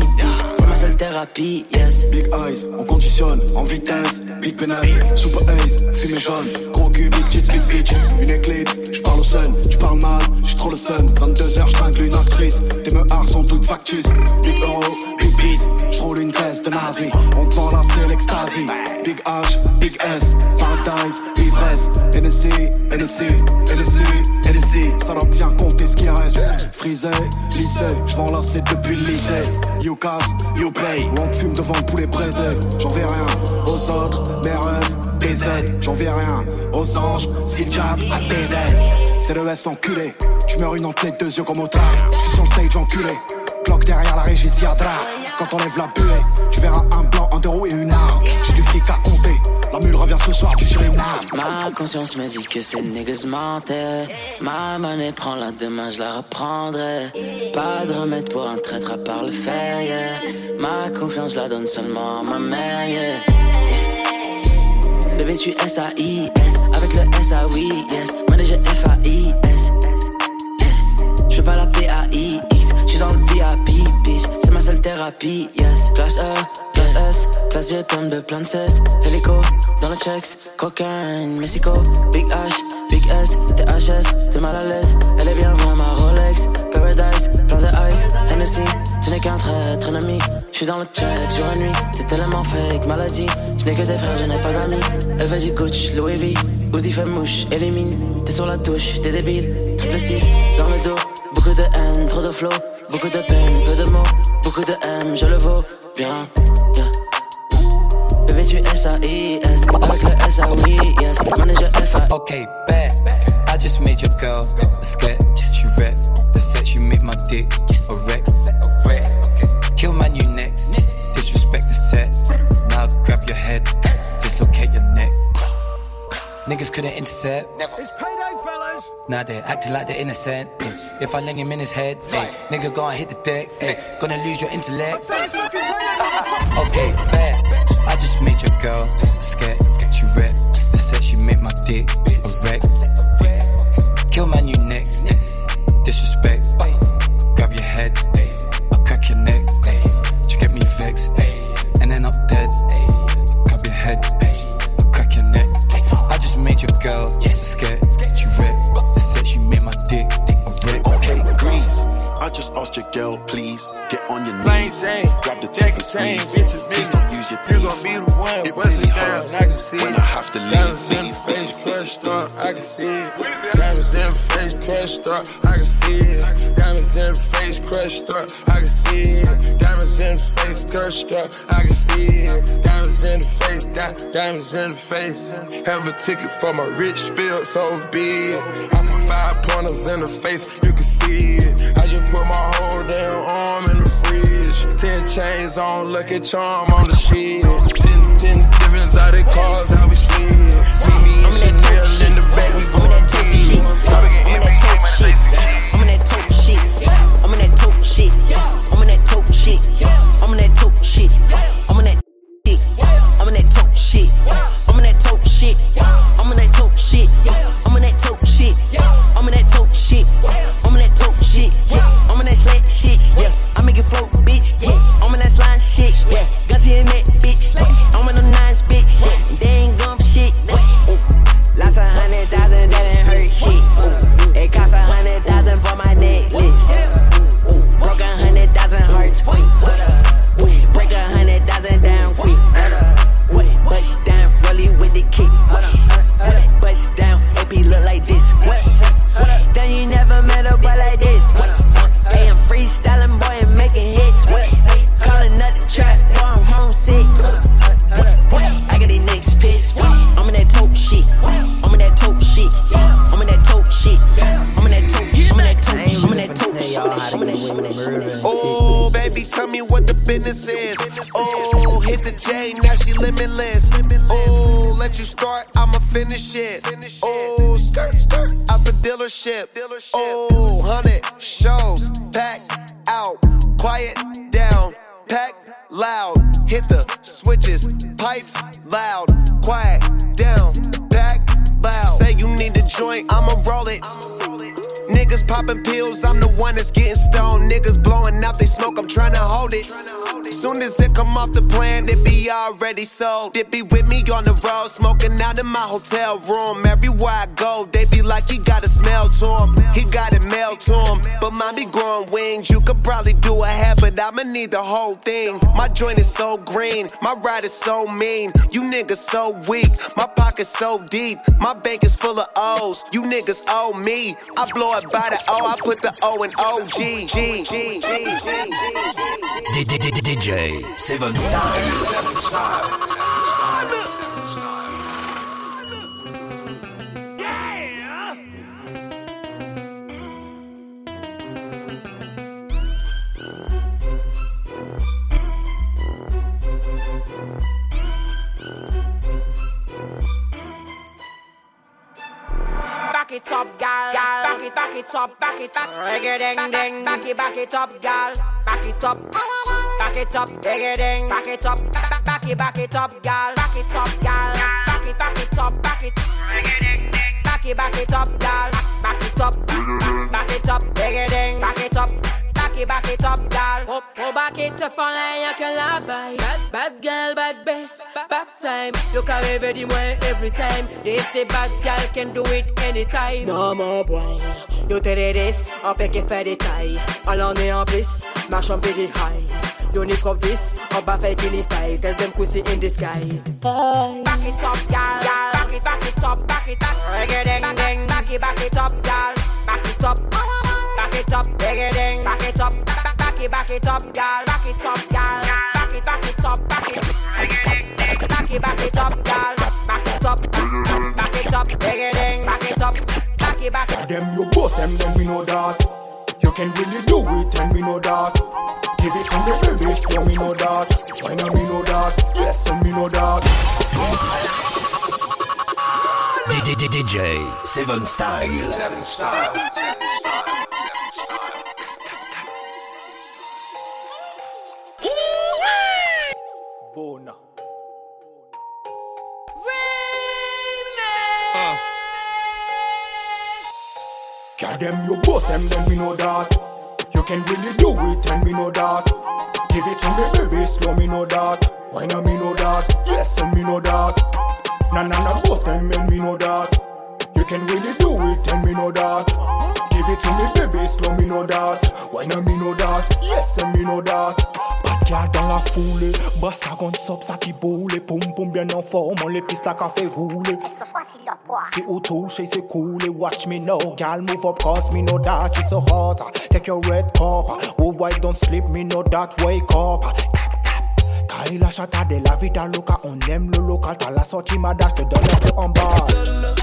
thérapie, yes.
Big eyes, on conditionne, en vitesse, big penis, super ace, c'est mes jaunes, gros cul, big tits, big bitch, une éclipse, j'parle au sun, tu parles mal, j'suis trop le sun, 22h, j'tringle une actrice, tes meurs sont toutes factices, big euro, big bees, j'roule une caisse de nazi, on te vend la c'est l'extasie, big H, big S, paradise, ivresse, NSC, NSC, NSC, NSC, ça doit bien compter ce qui reste, frisé, lycée, la c'est depuis le lycée, you casse, you play, on fume devant le poulet braisé, j'en vais rien, aux autres, mes rêves, des aides, j'en vais rien, aux anges, si le diable a des ailes, c'est le S enculé, tu meurs une en tête, deux yeux comme au train, j'suis sur le stage enculé, cloque derrière la régie quand on la buée, tu verras un blanc, un deux roues et une arme, ce soir.
Ma conscience me dit que ces niggas mentaient. Ma monnaie prend la demain, je la reprendrai. Pas de remède pour un traître à part le fer, yeah. Ma confiance la donne seulement à ma mère, yeah. Bébé, tu S-A-I-S, avec le S-A-Oui, yes. Manager F-A-I-S. Je pas la P-A-I-X, thérapie, yes. Classe E, classe S, classe G, plein de plein de cesse. Hélico, dans le checks, cocaine, Mexico, Big H, Big S, THS, t'es mal à l'aise. Elle est bien vraie, ma Rolex, Paradise, de ice, Hennessy. Ce n'est qu'un traître, un ami. J'suis dans le check, jour et nuit. T'es tellement fake, maladie. Je n'ai que des frères, je n'ai pas d'amis. Elle du coach, Louis V. Uzi fait mouche, élimine. T'es sur la touche, t'es débile. Triple 6, dans le dos. Beaucoup de haine, trop de flow. Beaucoup de peine, peu de mots. Beaucoup de M, je le vaux bien. Yeah. Bébé, tu S-A-I-S. Avec le S-A-Oui, yes. Manager F-A.
Okay, bet. I just made your girl a sketch. You rep the set, you make my dick a wreck. Kill man, you next. Disrespect the set. Now grab your head, dislocate your neck. Niggas couldn't intercept.
It's payday, fellas.
Now they're acting like they're innocent. eh. If I lay him in his head, eh, nigga go and hit the deck. eh. Gonna lose your intellect. Okay, bet. I just made your girl a sketch. You rep the said she made my dick a wreck. Kill man, you next. Disrespect.
Diamonds in the face. Have a ticket for my rich spill, so be it. I put five pointers in the face, you can see it. I just put my whole damn arm in the fridge. Ten chains on, lucky charm on the shit. Ten, ten different of cars, how we slid. Meet me and Chanel in the back, we going big. Probably get NBA, my lazy
already sold. It be with me on the road, smoking out in my hotel room. Everywhere I go, they be like, he got a smell to him. He got it mailed to him. But mine be growing wings. You could probably do a half, but I'ma need the whole thing. My joint is so green, my ride is so mean. You niggas so weak, my pocket's so deep. My bank is full of O's. You niggas owe me. I blow it by the O, I put the O in OG. G, G, G, G, G, G.
DJ Seven Style.
It up, gal. Back it, back it up, back it up. Reggae ding ding. Back it, back it up, gal. Back it up. Back it up, reggae ding. Back it up, back, back it, back it up, gal. Back it up, gal. Back it, back it up, back it. Reggae ding ding. Back it, back it up, gal. Back it up, back it up, reggae ding. Back it up. Back it, back it up, gal.
Oh, oh, back it up en l'air, y'a que la baille. Bad, bad girl, bad best, bad time. You can rêver du every time. This the bad girl can do it anytime. Non, mon boy, yo te this, on fait qu'il fait des tailles. Allons est en bliss, marche en piggy high. You need trop vis, on va faire qu'il y faille. Tell them pussy in the sky.
Back it up, gal. Back it, back it up, back it up. Reggae ding ding. Back it, back it up, gal. Back it up. Back it up. Back it up. Back, back it, back it up, gal. Back it up, gal. Back it, back it up, back it. Reggae ding ding. Back it, back it up, gal. Back it up. Back it up, reggae ding. Back it up. Back it, back it.
Them you both them, then we know that. You can really do it, and we know that. Give it to me, baby, so me know that. Why not me know that? Yes, and me know that.
DJ Seven Style.
Seven Style.
Bona. Yeah, them you both them, then we know that. You can really do it, and we know that. Give it to me, baby, slow me know that. Why not me know that? Yes, and me know that. Na na na, both them, and we know that. You can really do it, and we know that. Give it to me, baby, slow me know that. Why not me know that? Yes, and me know that. Backyard dans la foule, Basta gon sop ça qui boule, poum poum bien en forme, pistes là qu'a fait rouler. C'est au touche et c'est cool, watch me now, gal move up cause me know that it's so hot. Take your red cup, oh white don't sleep, me know that wake up. Kaila chata de la vida loca, on aime le local, t'as la sortie ma dash, te donne un feu en bas.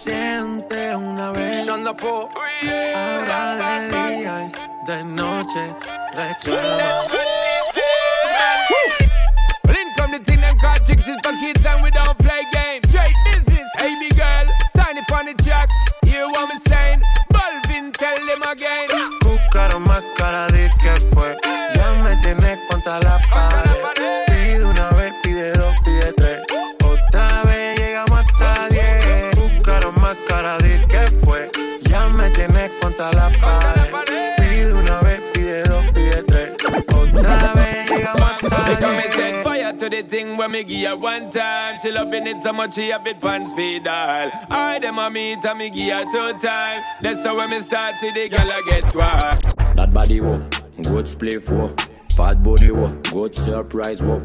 Suficiente una vez. Ahora de día y de noche reclama.
Well, in come the thing them called chicks is for kids and we don't play games. Straight business, hey big girl, tiny pon the track. Hear what me to the thing when me give her one time. She loving it so much she have it pants feed all. I them a meet and me give her two time. That's how when me start see the girl I get wild.
That body wo, good split wo. Fat body wo, good surprise wo.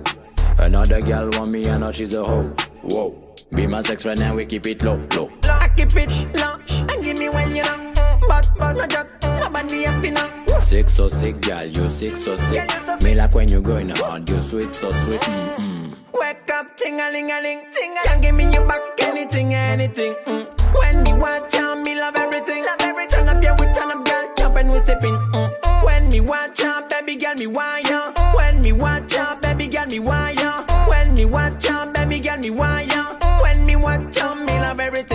Another girl want me and now she's a hoe. Whoa. Be my sex friend and we keep it low, low.
I keep it low and give me well, you know. But, but, no joke, nobody happy now.
Sick so sick, girl, you sick so sick. Me like when you going hard, you sweet so sweet. Mm-mm.
Wake up, ting a ling a ling. Can't give me your back, anything, anything. Mm. When me watch out, me love everything. Turn up, yeah, we turn up, girl, jump and we sipping. Mm. When me watch out, baby girl, me wire. When me watch out, baby girl, me wire. When me watch out, baby girl, me wire. When me watch out, me love everything.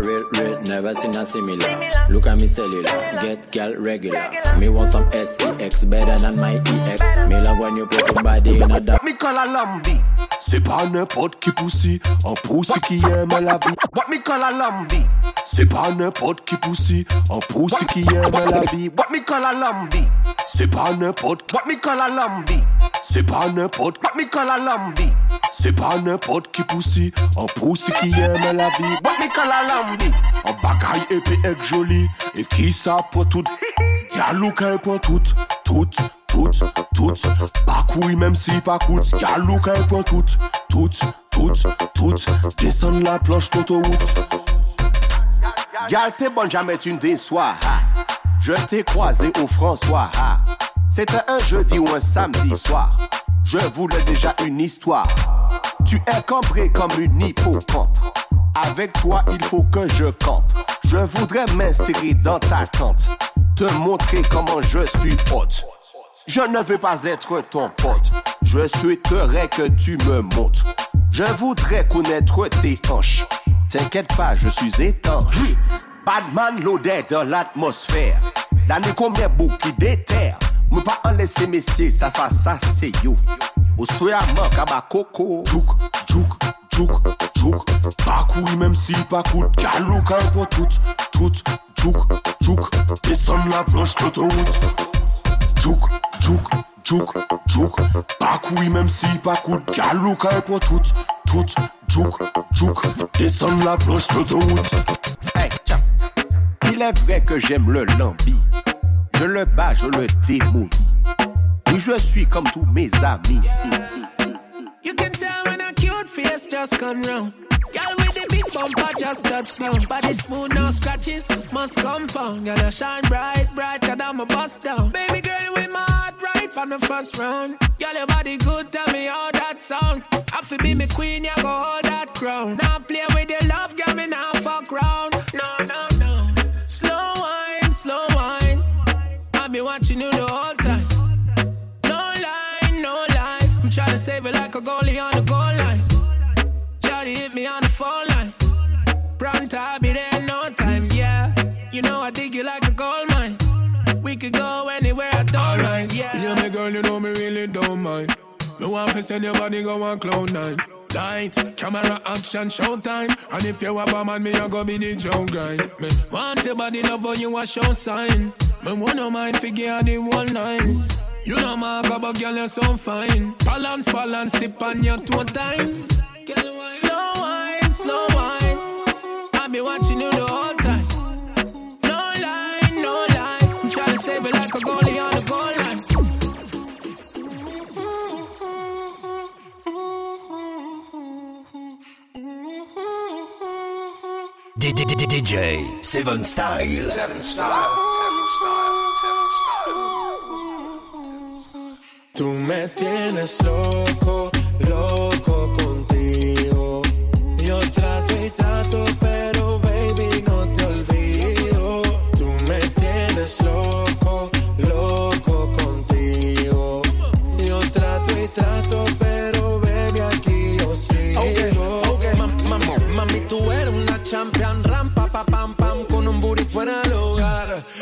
So good for real, real, never seen a similar. Look at me cellular, get girl regular. Me want some SEX better than my EX. Me love when you put your body in a dark.
Me call a lambi. C'est pas n'importe qui poussi, un poussi qui aime la vie. What me call a lambi. C'est pas n'importe qui poussi, un poussi qui aime la vie. What me call a lambi. C'est pas n'importe. What me call a lambi. C'est pas n'importe. What me call a lambi. C'est pas n'importe qui poussi, un poussi qui aime la vie. What me call a lambi. Barbie An bagay epi ek joli. E ki sa pou tout? Gyalou ka e pou tout. Tout, tout, tout. Bakouy menm si pa kout. Gyalou ka e pou tout. Tout, tout, tout. Desan la planche konto wout Gyal te bon jamet un din swa Je te kwaze ou François Ha. C'était un jeudi ou un samedi soir. Je voulais déjà une histoire. Tu es cambré comme une hippocampe. Avec toi, il faut que je campe. Je voudrais m'insérer dans ta tente. Te montrer comment je suis hôte. Je ne veux pas être ton pote. Je souhaiterais que tu me montres. Je voudrais connaître tes hanches. T'inquiète pas, je suis étanche. Badman l'odeur dans l'atmosphère. L'année combien beaucoup qui déterre. Mwen pa an lese mesye, sa sa sa se yo. A man kaba koko. Djouk, djouk, djouk, djouk. Bakou yi menm si pakout Kalou kan tout, tout, djouk, djouk Desan la planche l'autoroute. Djouk, djouk, djouk, djouk. Bakou yi menm si yi pakout Kalou kan tout, tout, djouk, djouk e la planche l'autoroute. Hey, tiens. Il est vrai que j'aime le lambi. Je le bats, je le démolis. Je suis comme tous mes amis.
You can tell when a cute face just come round. Girl with the big bumper just touch down. Body smooth, no scratches, must compound. You shine bright, bright, and I'm a bust down. Baby girl with my heart right from the first round. Girl, your body good, tell me how that sound. Fi be me queen, you go hold that crown. Now play with your love, girl, me now goalie on the goal line. Shawty hit me on the phone line. Pronto, I'll be there in no time, yeah. You know I dig you like a gold mine. We could go anywhere I don't mind, yeah.
Yeah, me girl, you know me really don't mind. No one fi send your body go on cloud nine. Lights, camera, action, showtime. And if you have a man, me I go be the Joe grind. Me want your body love for you a show sign. Me wanna mind figure the one nine. You know my but girl you're so fine. Balance, balance, tip on your toe time.
Slow wine, slow wine. I be watching you the whole time. No lie, no lie. I'm trying to save it like a goalie on the goal line.
DJ Seven Style.
Seven Style. Seven Style.
Tú me tienes loco, loco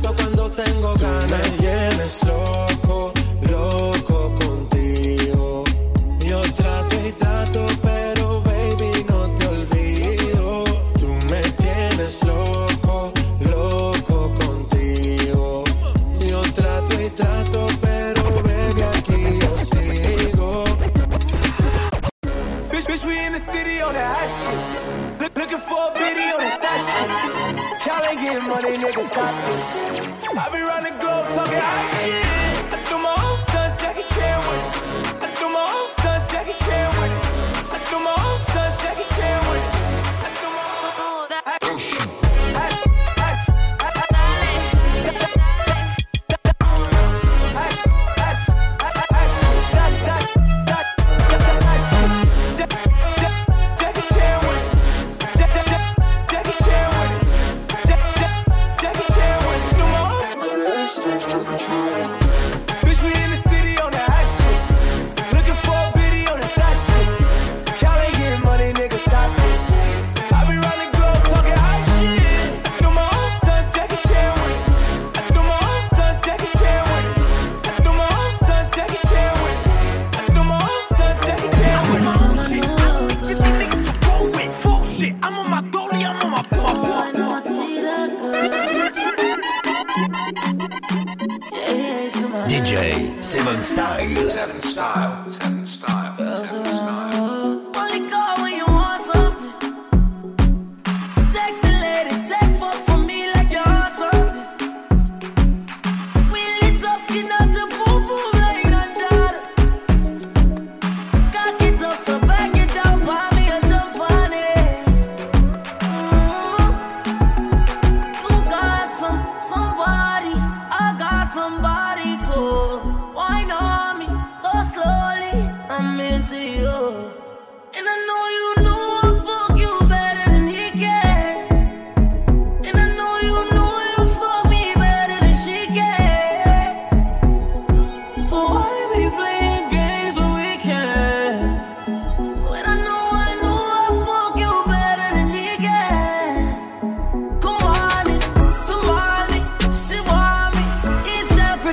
cuando tengo ganas.
Me tienes loco, loco contigo. Yo trato y trato, pero baby no te olvido. Tú me tienes loco, loco contigo. Yo trato y trato, pero baby aquí yo sigo.
Bitch, bitch, we in the city on that hot shit. Look, looking for a biddy on that thot shit. Y'all ain't getting money, niggas stop this. I be round the globe talking hot shit. I threw my own sons Jackie Chan with it. I threw my own sons Jackie Chan with it. I threw my own sons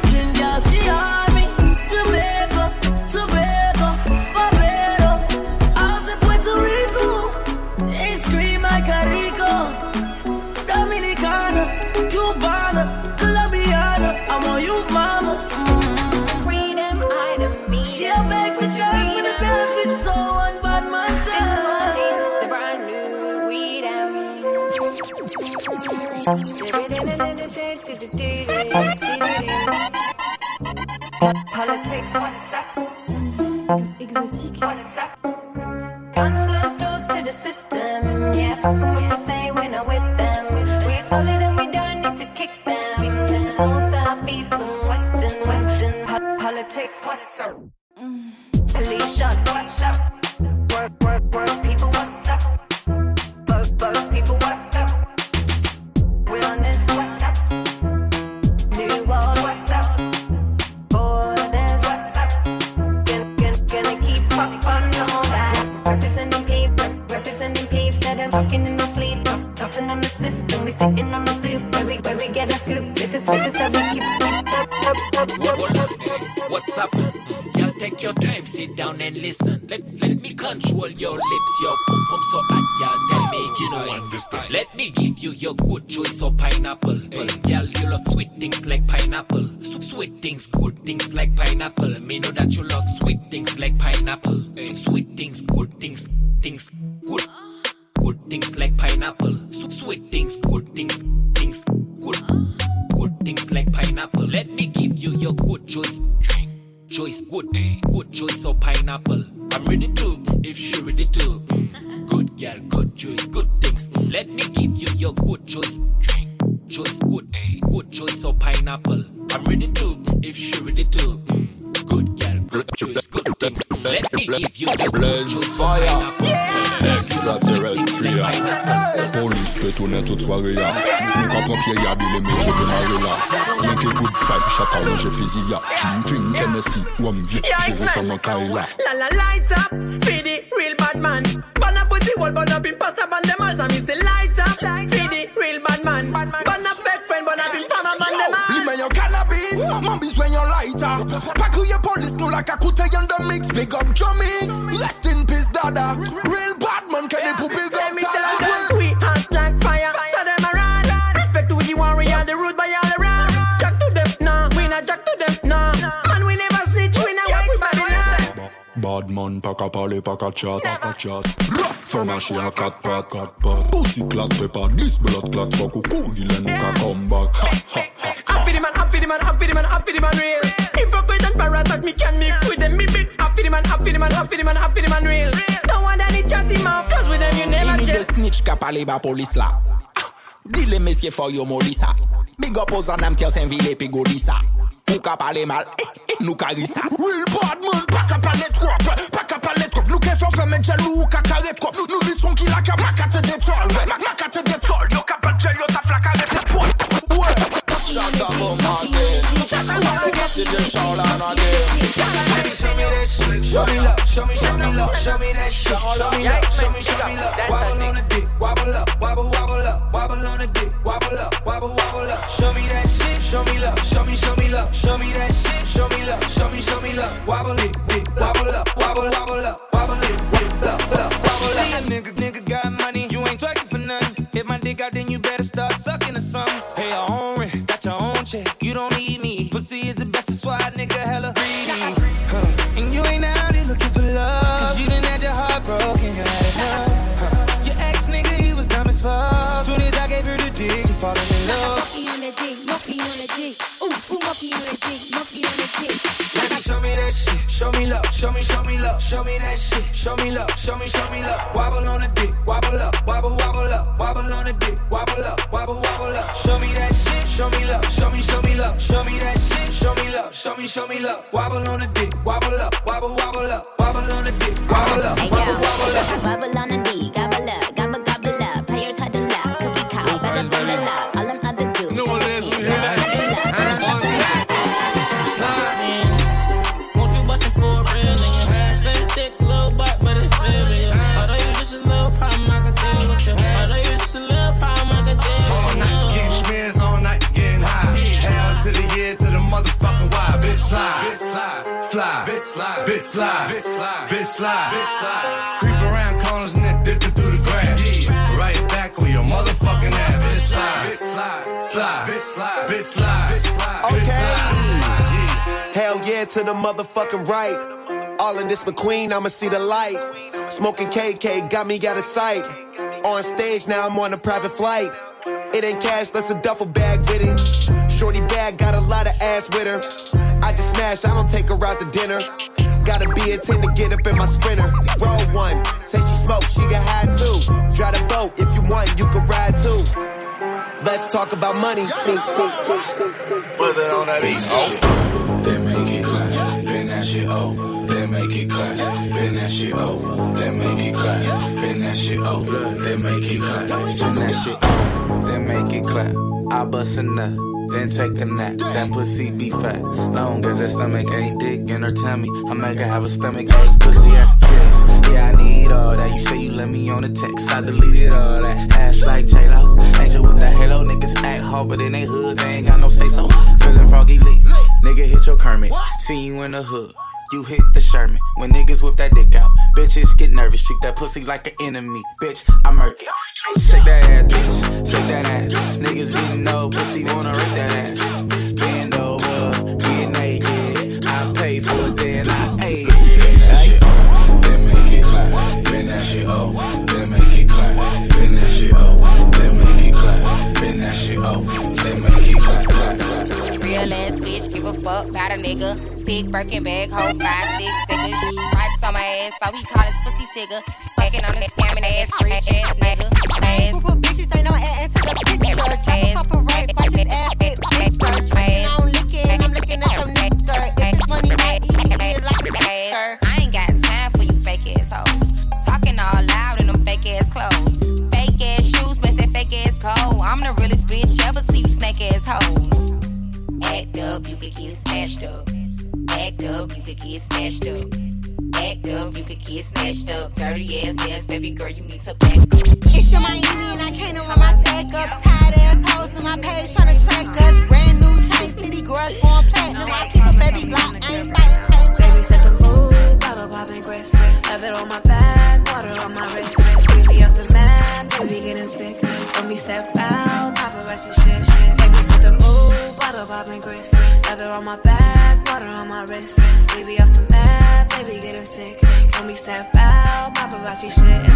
working érotique. Oh, yeah i'm got shot, got shot. Pharmacy a
cat pat, cat pat. Pussy
clot pepper, this blood clot fuck. Cool, he let nuka come back. Ha ha ha.
Happy the man, happy the man, happy the man, happy the man real. Hypocrite and parasite, me can mix with them. Me big happy the man, happy the man, happy the man, happy the man real. Don't want any chatty mouth, cause with them you never chill.
snitch ka pale ba police la. Dile mesye for yo molisa. Big up aux anam tiers en vile pi go disa. Ou ka mal, eh, eh.
show me that shit. Show me love, show me, show me love. Wobble on the dick, wobble up, wobble, wobble up, wobble on the dick, wobble up, wobble, wobble up. Show me that shit, show me love, show me, show me love, show me that shit, show me love, show me, show me love. Wobble it, it, wobble up, wobble, wobble up, wobble it, it, love, love, wobble up. See a nigga, nigga got money, you ain't twerking for nothing. If my dick out, then you better start sucking or something. Pay your own rent, got your own check, you don't need me. Pussy is the best, that's why
nigga hella
monkey on the dick, monkey on the dick.
Baby, show me that shit. Show me love. Show me, show me love. Show me that shit. Show me love. Show me, show me love. Wobble on the dick. Wobble up. Wobble, wobble up. Wobble on the dick. Wobble up. Wobble, wobble up. Show me that shit. Show me love. Show me, show me love. Show me that shit. Show me love. Show me, show me love. Wobble on the dick. Wobble up. Wobble, wobble up. Wobble on the dick. Wobble up.
Slide, bitch slide, bitch slide, bitch slide. Creep around corners and then dipping through the grass. Yeah, right back on your motherfucking ass. Bitch slide, bitch slide, slide, bitch slide, bitch slide, bitch slide, bitch slide. Yeah.
Hell yeah to the motherfucking right. All in this McQueen, I'ma see the light. Smoking KK, got me out of sight. On stage now, I'm on a private flight. It ain't cash, that's a duffel bag with it. Shorty bag, got a lot of ass with her. I just smash, I don't take her out to dinner. Gotta be a 10 to get up in my sprinter. Roll one, say she smoke, she get high too. Drive the boat, if you want, you can ride too. Let's talk about money.
Was it on that beat? Oh.
Then make it clap, bend that shit oh. Then make it clap, bend that shit oh. Then make it clap, bend that shit oh. Then make it clap, bend that shit oh. Then make it clap. I bust a nut, then take a nap. That pussy be fat, long as that stomach ain't dick in her tummy. I make her have a stomach ache, pussy ass tits. Yeah, I need all that. You say you let me on the text, I deleted all that. Ass like J Lo, angel with the halo. Niggas act hard, but in they hood they ain't got no say so. Feeling froggy lit, nigga hit your Kermit. See you in the hood. You hit the Sherman when niggas whip that dick out. Bitches get nervous, treat that pussy like an enemy. Bitch, I murk it. Shake that ass, bitch. Shake that ass. Niggas getting no pussy, wanna rip that ass. Bend over, get naked. I pay for it, then I ate it. Bend that shit oh, then make it clap. Bend that shit oh, then make it clap. Bend that shit oh, then make it clap. Bend that shit oh,
Real ass bitch, give a fuck about a nigga. Big Birkin bag, hold five, six figures. Stripes on my ass, so he call his pussy tigger. Taking on this scamming ass, rich ass nigga. Ass.
Bitches ain't no ass to the picture. Drop a couple racks, watch his ass get bigger. Train on licking, I'm looking at nigga. If it's money, I eat it like a.
I ain't got time for you fake. Talking all loud in them fake ass clothes. Fake ass shoes, match that fake ass. I'm the realest bitch ever see you snake ass hoes. Up, you could get snatched up. Act up, you could get snatched up. Act up, you could get snatched up. Dirty ass ass, baby girl, you need to back up.
It's your Miami and I can't run my stack up. Tired ass hoes in my page tryna track us. Brand new chain
shit.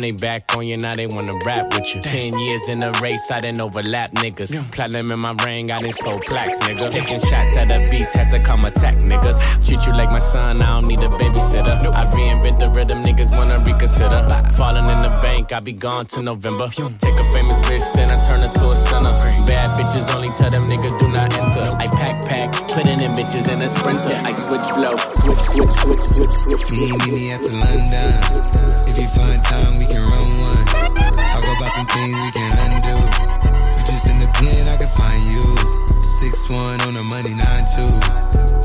Turn they back on you, now they wanna rap with you. Ten years in a race, I didn't overlap niggas. Yeah. Platinum in my ring, I didn't sold plaques, nigga. Taking shots at the beast, had to come attack niggas. Treat you like my son, I don't need a babysitter. Nope. I reinvent the rhythm, niggas wanna reconsider. Falling in the bank, I be gone to November. Take a famous bitch, then I turn her to a sinner. Bad bitches only tell them niggas do not enter. I pack, pack, putting in bitches in a sprinter. I switch flow, switch, switch, switch, switch, switch.
Me, me, me, to London. If you find time, we can run one. Talk about some things we can undo. You just in the pen, I can find you. Six one on the money, nine two.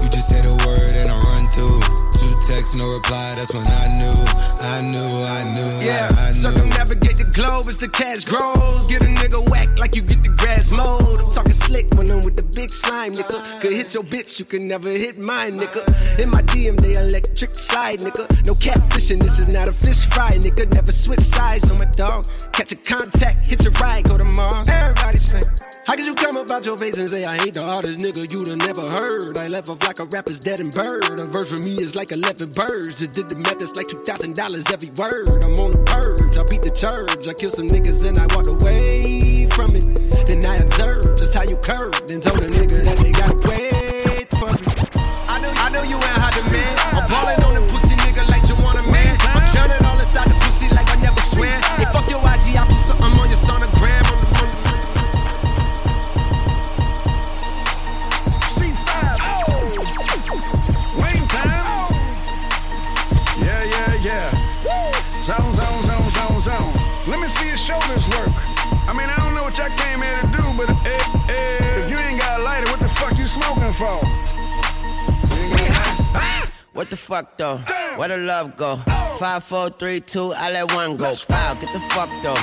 You just say the word and I run through. Two texts, no reply. That's when I knew, I knew, I knew.
Yeah,
I, I knew.
circumnavigate the globe as the cash grows. Get a nigga whack like you get the grass mowed. I'm talking slick when I'm with the big slime, nigga. Could hit your bitch, you can never hit mine, nigga. In my DM, they electric slide, nigga. No catfishing, this is not a fish fry, nigga. Never switch sides on my dog. Catch a contact, hit your ride, go to Mars. Everybody sing. How could you come about your face and say I ain't the hardest nigga you'd have never heard? I left off like a rapper's dead and bird. A verse for me is like 11 birds. Just did the math, it's like $2,000 every word. I'm on the purge, I beat the church. I kill some niggas and I walked away from it. Then I observed just how you curved and told a nigga that I
what came here to do, but eh, eh, if you ain't got a lighter, what the fuck you smoking for?
What the fuck though? Where the love go? Five, four, three, two, I let one go. Wow, get the fuck though.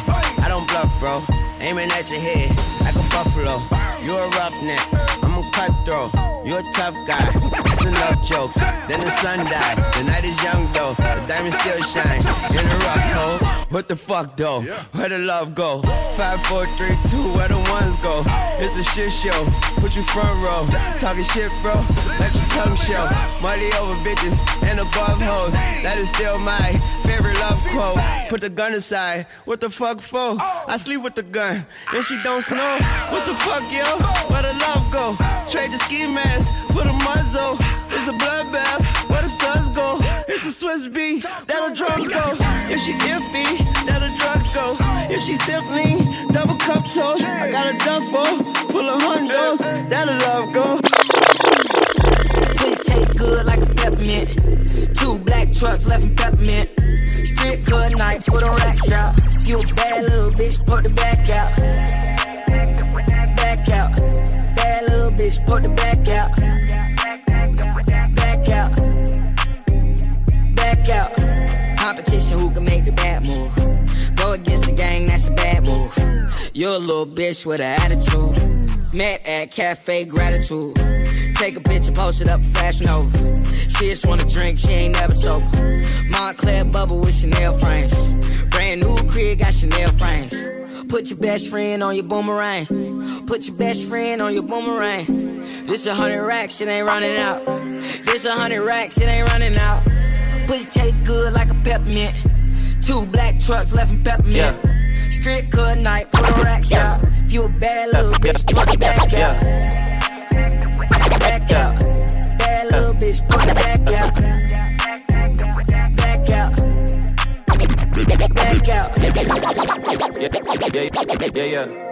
I don't bluff, bro. Aiming at your head like a buffalo. You a roughneck, I'm cutthroat. You a tough guy. It's enough jokes. Then the sun died. The night is young though. The diamonds still shine in a rough hole. What the fuck though? Where the love go? Five, four, three, two. Where the ones go? It's a shit show. Put you front row. Talking shit, bro. Let your tongue show. Money over bitches and above hoes. That is still my favorite love quote. Put the gun aside. What the fuck for? I sleep with the gun and she don't snow. What the fuck, yo? Where the love go? Trade the ski mask for the muzzle. It's a bloodbath. Where the suns go? It's the Swiss B. That'll drums go. If she's iffy, that'll drugs go. If she's simply double cup toast, I got a duffel full of hundos. That'll love go.
Taste good like a peppermint. Two black trucks left in peppermint. Strip cut knife for the racks out. You a bad little bitch, put the back out. Back out. Bad little bitch, put the back out. Back out. Back out. Competition, who can make the bad move? Go against the gang, that's a bad move. You're a little bitch with an attitude. Met at Cafe Gratitude. Take a picture, post it up, Fashion Nova. She just wanna drink, she ain't never sober. Moncler bubble with Chanel frames. Brand new crib, got Chanel frames. Put your best friend on your boomerang. Put your best friend on your boomerang. This a hundred racks, it ain't running out. This a hundred racks, it ain't running out. Pussy taste good like a peppermint. Two black trucks left in peppermint. Strict cut night, put a rack shot. If you a bad little bitch, put it back out. Bitch, put it back out. Back out. Back out.
Yeah, yeah, yeah, yeah.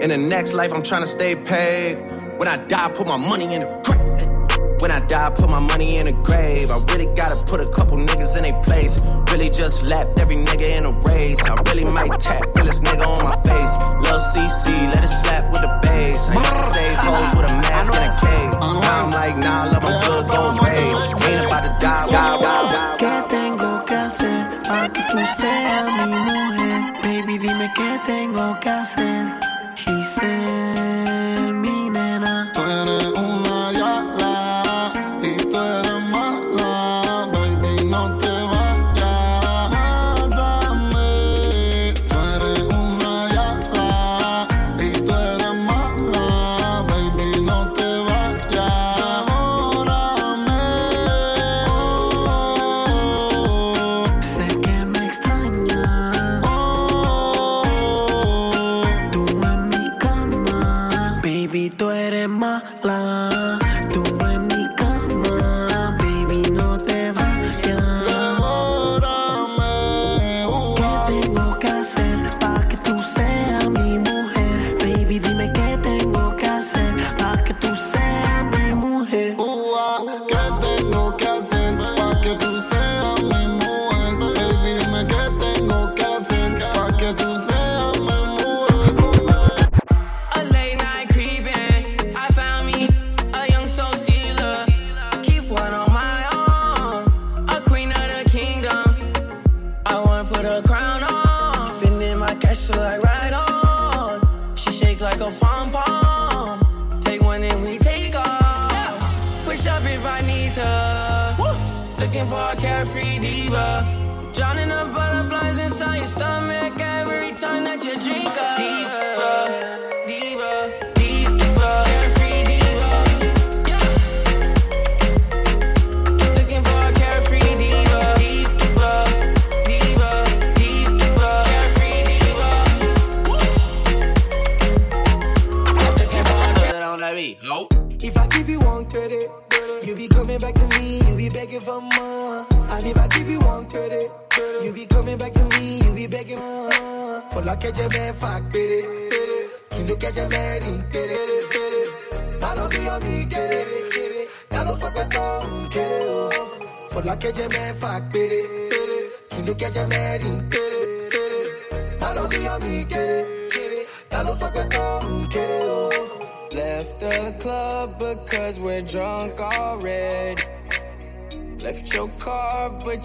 In the next life, I'm trying to stay paid. When I die, put my money in the grave. When I die, put my money in the grave. I really gotta put a couple niggas in their place. Really just lapped every nigga in a race. I really might tap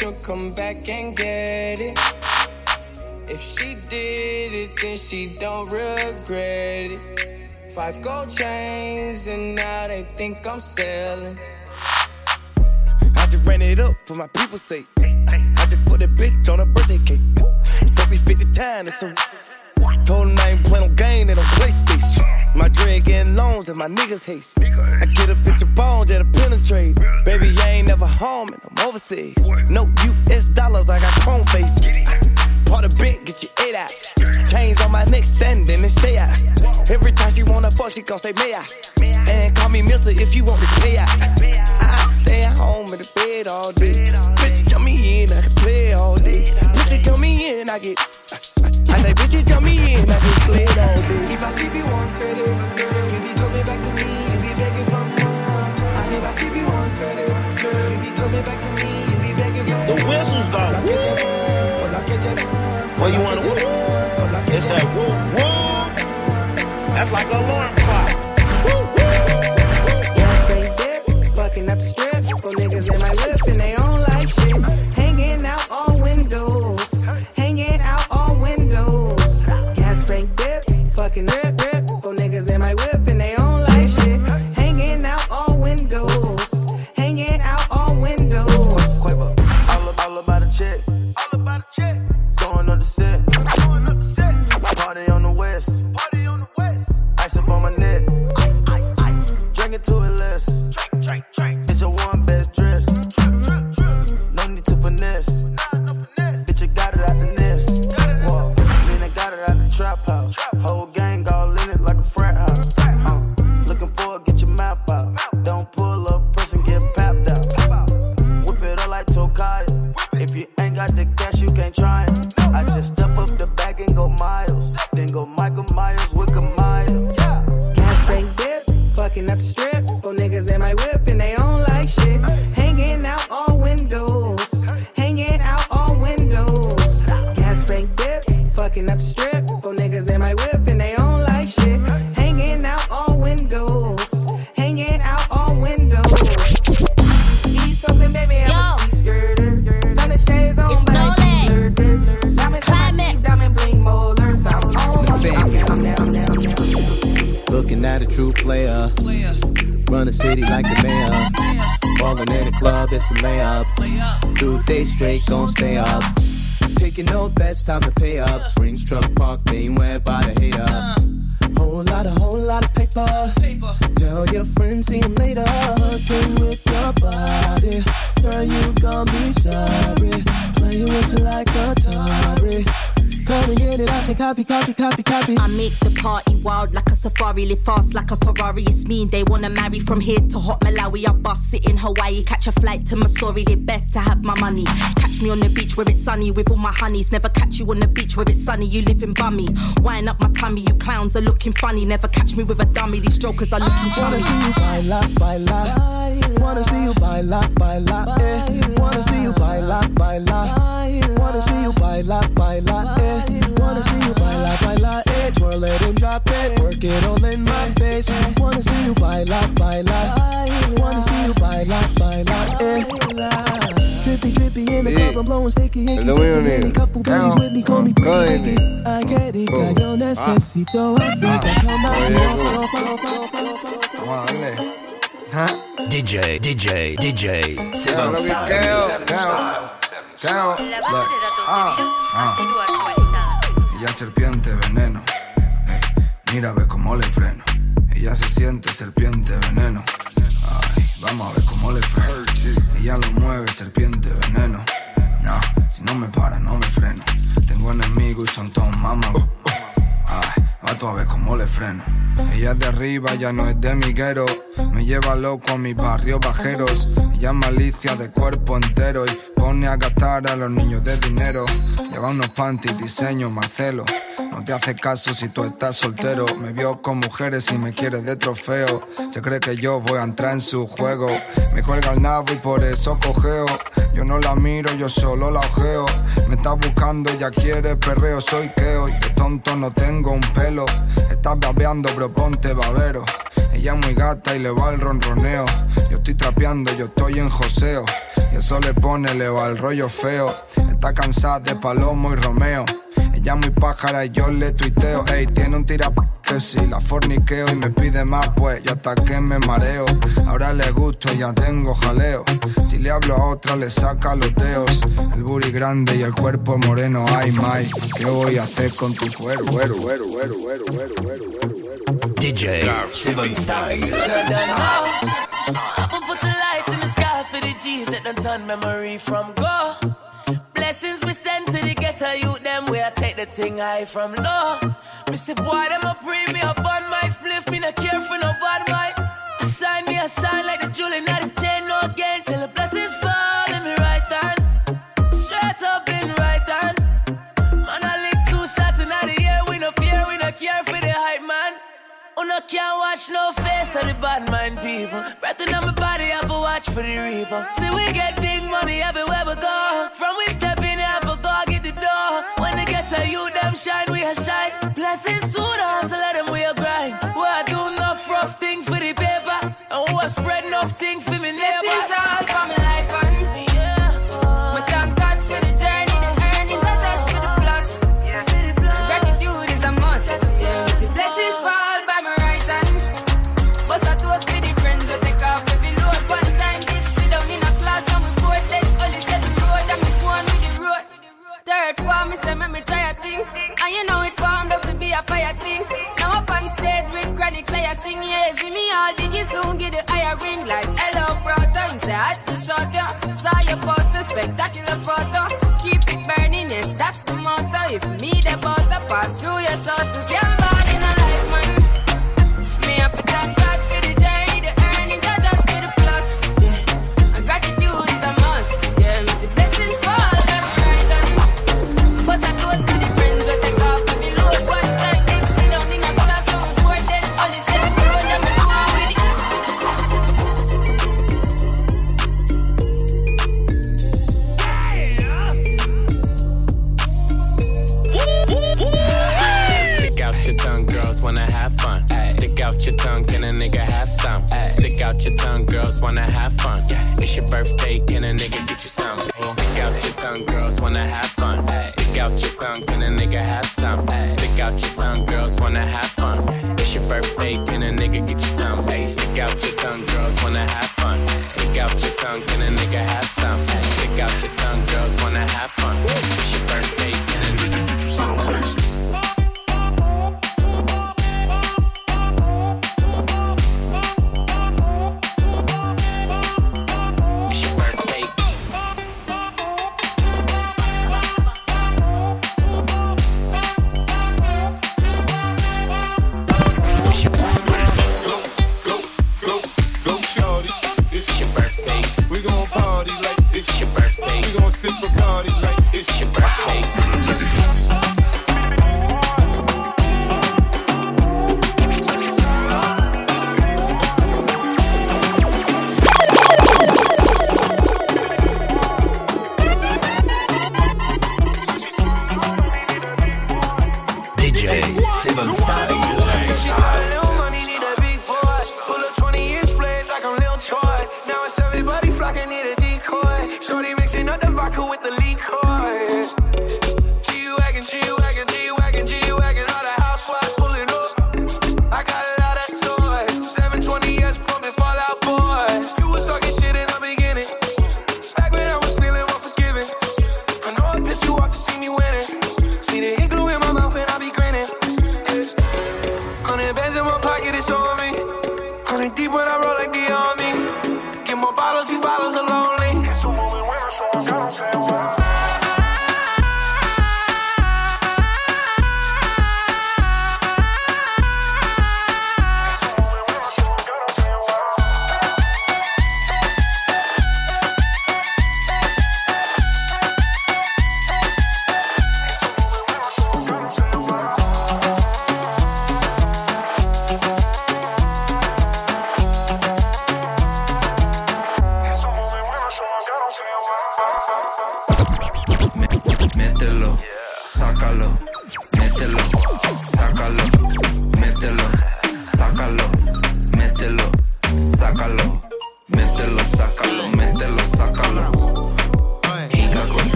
you'll come back and get it. If she did it, then she don't regret it. Five gold chains, and now they think I'm selling.
I just ran it up for my people's sake. I just put a bitch on a birthday cake. Fuck me 50 times, a Told him I ain't play no game, they don't PlayStation. My dread getting loans and my niggas haste. Overseas. No US dollars, I got chrome faces. Part of bent, get your eight out. Chains on my neck, standing and stay out. Every time she wanna fuck, she gon' say, may I? And call me mister if you want to stay out.
It's that whoop, whoop. That's like an alarm clock.
Yeah, straight there, fucking up the strip. For niggas in my whip and they all
from here to Hot Malawi. I bust Sit in Hawaii, catch a flight to Missouri. They better have my money. Catch me on the beach where it's sunny with all my honeys. Never catch you on the beach where it's sunny. You live in bummy. Wind up my tummy, you clowns are looking funny. Never catch me with a dummy. These jokers are looking
Wanna see you baila, baila. Wanna see you baila, baila. Eh. Wanna see you baila, baila. Wanna see you baila, baila. Eh. Wanna see you baila. Twirl it and drop it, work it all in my face. Wanna see you baila, baila. Wanna see you baila, baila. Eh. Drippy, drippy in the club, I'm blowing sticky icky.
Perdón,
Sipping any couple babies with me, call me pretty
Códeme.
Ricky. I get it,
Oh.
que yo necesito África. Come on,
Oye,
go,
go.
go, go,
ya no es de miguero. Me lleva loco a mis barrios bajeros. Ella es malicia de cuerpo entero y pone a gastar a los niños de dinero. Lleva unos panties, diseño, Marcelo. No te hace caso si tú estás soltero. Me vio con mujeres y me quiere de trofeo. Se cree que yo voy a entrar en su juego. Me cuelga el nabo y por eso cojeo. Yo no la miro, yo solo la ojeo. Está buscando, ya quiere perreo. Soy keo y de tonto no tengo un pelo. Estás babeando, bro, ponte babero. Ella es muy gata y le va el ronroneo. Yo estoy trapeando, yo estoy en joseo. Y eso le pone, le va el rollo feo. Está cansada de Palomo y Romeo. Ella es muy pájara y yo le tuiteo. Ey, tiene un tira que si la forniqueo y me pide más, pues yo hasta que me mareo. Ahora le gusto, ya tengo jaleo. Si le hablo a otra, le saca los dedos. El booty grande y el cuerpo moreno. Ay, my, ¿qué voy a hacer con tu cuero? Güero, güero, güero, güero, güero, güero, güero.
DJ, Seven Stars.
I'ma put the light in the sky for the G's that done turn memory from go. Blessings to the ghetto youth, them where I take the thing high from low. Say, boy, them a pray me up on my spliff, me not care for no bad mind. Shine me, a shine like the jewel in the chain, no gain till the blessings fall in me right hand. Straight up in right hand. Man, I lick two shots in the air, we no fear, we no care for the hype man. Who no can't watch no face of the bad mind people. Breathing on my body, I have to watch for the reaper. See, we get big money everywhere we go. From we You, them shine, we a shine. Blessings to the hustle, them we a grind. We a do enough rough thing for the paper. And we a spread enough thing for me neighbors.
Diggy soon, get the higher ring like hello, brother. You say I had to shot ya, saw your poster, spectacular photo. Keep it burning, yes, that's the motto. If me the butter pass through your shot, to get
your tongue, can a nigga have some? Ay. Stick out your tongue, girls wanna have fun. Yeah. It's your birthday, can a nigga get you some? Ay. Stick out your tongue, girls wanna have fun. Ay. Stick out your tongue, can a nigga have some? Ay. Stick out your tongue, girls wanna have fun. It's your birthday, can a nigga get you some? Ay. Stick out your tongue, girls wanna have fun. Stick out your tongue, can a nigga have some? Ay. Stick out your tongue, girls wanna have fun. It's your birthday, can a nigga get you some?
Ay. sip like it's
your birthday.
Seven
Style.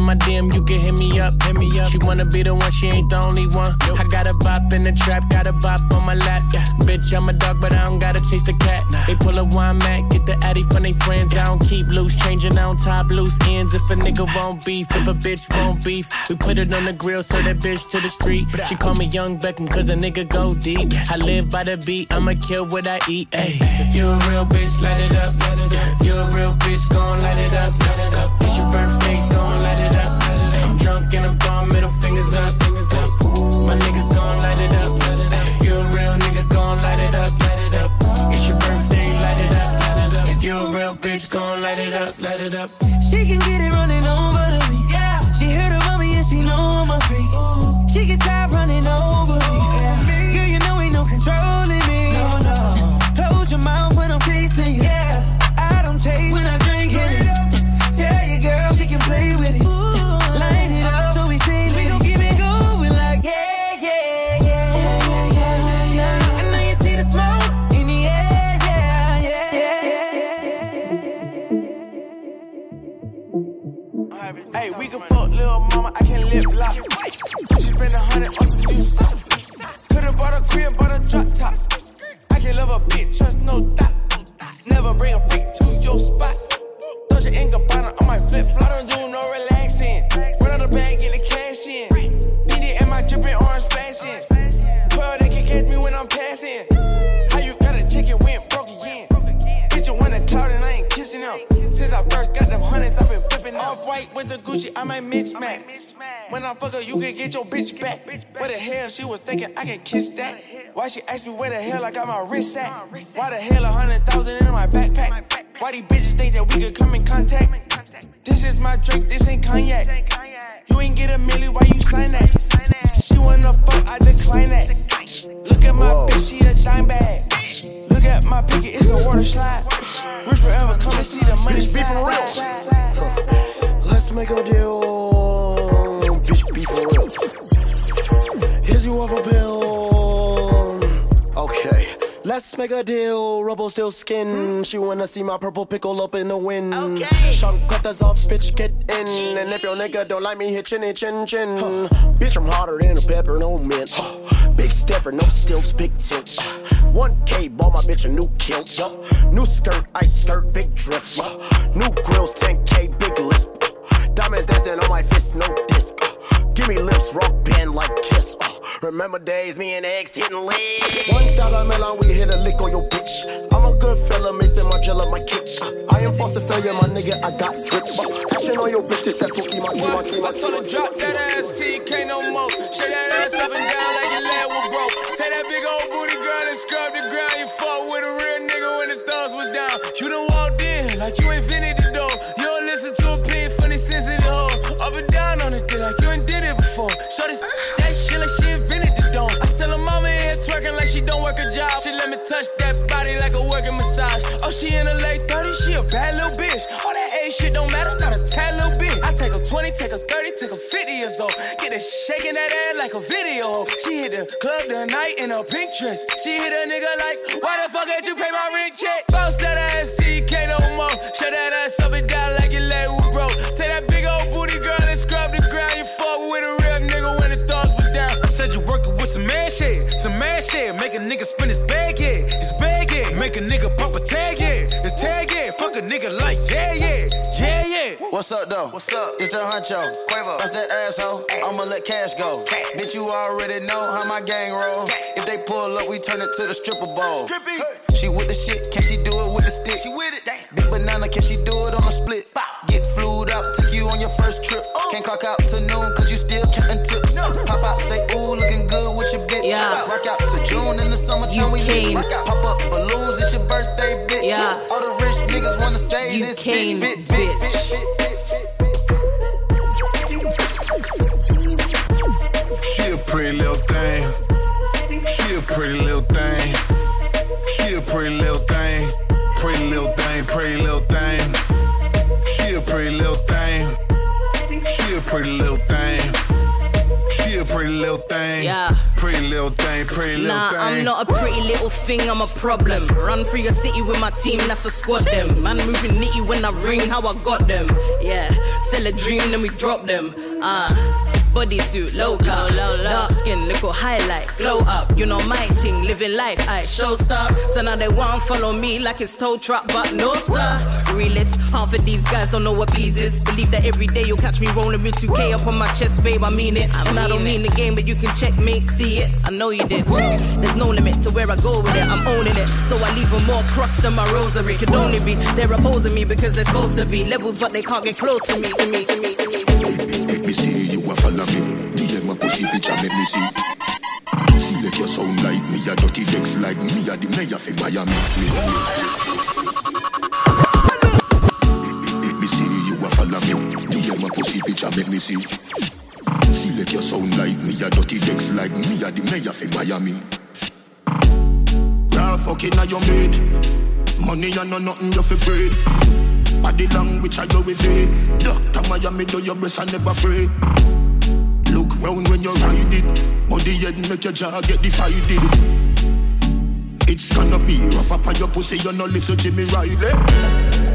in my DM, you can hit me up. Hit me up. She wanna be the one, she ain't the only one. I got a bop in the trap, got a bop on my lap. Yeah. Bitch, I'm a dog, but I don't gotta chase the cat. Nah. They pull a wine mat, get the addy from they friends. Yeah. I don't keep loose, changing on top loose ends. If a nigga won't beef, if a bitch won't beef, we put it on the grill, send that bitch to the street. She call me Young Beckham, cause a nigga go deep. I live by the beat, I'ma kill what I eat. Ay. If you a real bitch, light it up. It up. If you a real bitch, gon' light it up. Light it up it's your birthday, gon' light it up. I'm drunk and I'm gone, middle fingers up. My niggas gon' light it up. If you a real nigga, gon' light it up, light it up. It's your birthday, light it up. If you a real bitch, gon' light it up, light it up.
She can get it running over to me. Yeah. She heard about me and she know I'm a freak. Ooh. She get tired running over me. Girl, you know ain't no controlling me. No, no. Close your mouth when I'm facing you. Yeah. With
the Gucci. I might mismatch. When I fuck her, you can get your bitch back. Where the hell she was thinking I can kiss that? Why she asked me where the hell I got my wrist at? Why the hell a hundred thousand in my backpack? Why these bitches think that we could come in contact? This is my drink, this ain't cognac. You ain't get a milli, why you sign that? She wanna fuck, I decline that. Look at my bitch, she a dime bag. Look at my picket, it's a water slide. Rich forever, come and see the money.
Bitch, be for real. Let's make a deal. Bitch, be for real. Here's your a pill. Okay. Let's make a deal, rubble still skin. She wanna see my purple pickle up in the wind. Okay. Sean cutters off, bitch, get in. And if your nigga don't like me, hit chinny chin chin. Bitch, I'm hotter than a pepper, no mint. Big stepper, no stilts, big tilt. 1K, bought my bitch a new kilt. Yup. New skirt, ice skirt, big drift. Yup. New grills, 10K, big lisp. Diamonds dancing on my fist, no disc. Give me lips, rock band like kiss. Uh, remember days, me and X hitting legs. One dollar melon, we hit a lick on your bitch. I'm a good fella, Maison Margiela, my kick. Uh, I am false failure, my nigga, I got drip. Uh, action on your bitch, this that cookie, my key, my key, my
I told her drop that ass, TK no more. Shake that ass up and down like your leg was broke. Say that big old booty girl and scrub the ground. You fought with a real nigga when the thugs was down. You done walked in like you invented a job. She let me touch that body like a working massage. Oh, she in her late 30s, she a bad little bitch. All that age shit don't matter, not a tad little bit. I take a 20, take a 30, take a 50 years old. Get her shaking that ass like a video. She hit the club tonight in a pink dress. She hit a nigga like, why the fuck did you pay my rent check? Bounce that ass,
Make a nigga pop a tag, yeah, his tag, yeah. Fuck a nigga like, yeah, yeah, yeah, yeah.
What's up, though? What's up? It's the huncho. Quavo. That's that asshole. I'ma let cash go. Bitch, you already know how my gang roll. If they pull up, we turn it to the stripper ball. She with the shit, can she do it with the stick? She with it. Damn. Big banana, can she do it on a split? Get flued up. took you on your first trip. Oh. Can't clock out to noon, cause you still counting tips. Pop out, say, ooh, looking good with your bitch.
Yeah.
Rock out to June in the summertime, we
Kane.
lit. Pop up balloons,
Yeah.
All the rich niggas wanna say
You
this
Kane,
bitch,
bitch.
She a pretty little thing. She a pretty little thing. She a pretty little thing. Pretty little thing, pretty little thing. She a pretty little thing. She a pretty little thing. A pretty little thing.
Yeah.
Pretty little thing, pretty little
Nah,
thing.
I'm not a pretty little thing, I'm a problem. Run through your city with my team, that's a squad them. Man moving nitty when I ring, how I got them. Yeah, sell a dream, then we drop them. Uh, Ah. Bodysuit, low low, low, low. Dark skin, little highlight, glow up. You know my thing, living life, I show stop. So now they want follow me like it's tow truck, but no sir. Realist, half of these guys don't know what bees is. Believe that every day you'll catch me rolling with 2K up on my chest, babe. I mean it. and I don't mean the game, but you can check me, see it. I know you did. There's no limit to where I go with it. I'm owning it. So I leave them more cross than my rosary. Could only be they're opposing me because they're supposed to be levels, but they can't get close to me. To me, to me, to me, me.
Me see you a follow me. DM my pussy picture, make me see. See like you sound like me, a dirty decks like me, a the mayor for Miami. Make me see you a follow me. DM my pussy picture, make me see. See like you sound like me, a dirty decks like me, a the mayor for Miami. Girl, fucking on your mate. Money and no nothing you fi breed. Body language I go with it. Doctor Miami do your best and never afraid. Look round when you ride it. Body head make your jaw get divided. It's gonna be rough up on your pussy, you no listen to Jimmy Riley.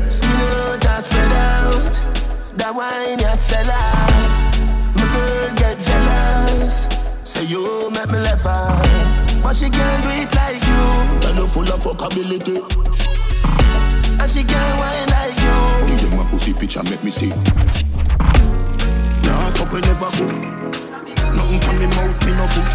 Skin out and spread out.
that wine you sell off. My girl get jealous. Say you make me laugh her, but she can't do it like you. Girl, you full of fuckability. And she can't wine like you.
My pussy picture, make me see.
Nah, fuck we never go. Nothing from me mouth, me no put.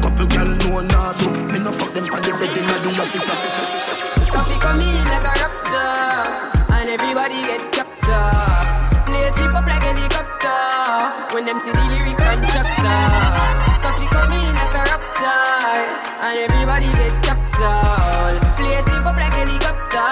Couple girl know nah do. Me no fuck them on the bed inna the office, office, office.
Coffee come in like a rapture, and everybody get captured. Play slip up like helicopter when them see the lyrics constructor. Coffee come in like a rapture, and everybody get captured. Play slip up like helicopter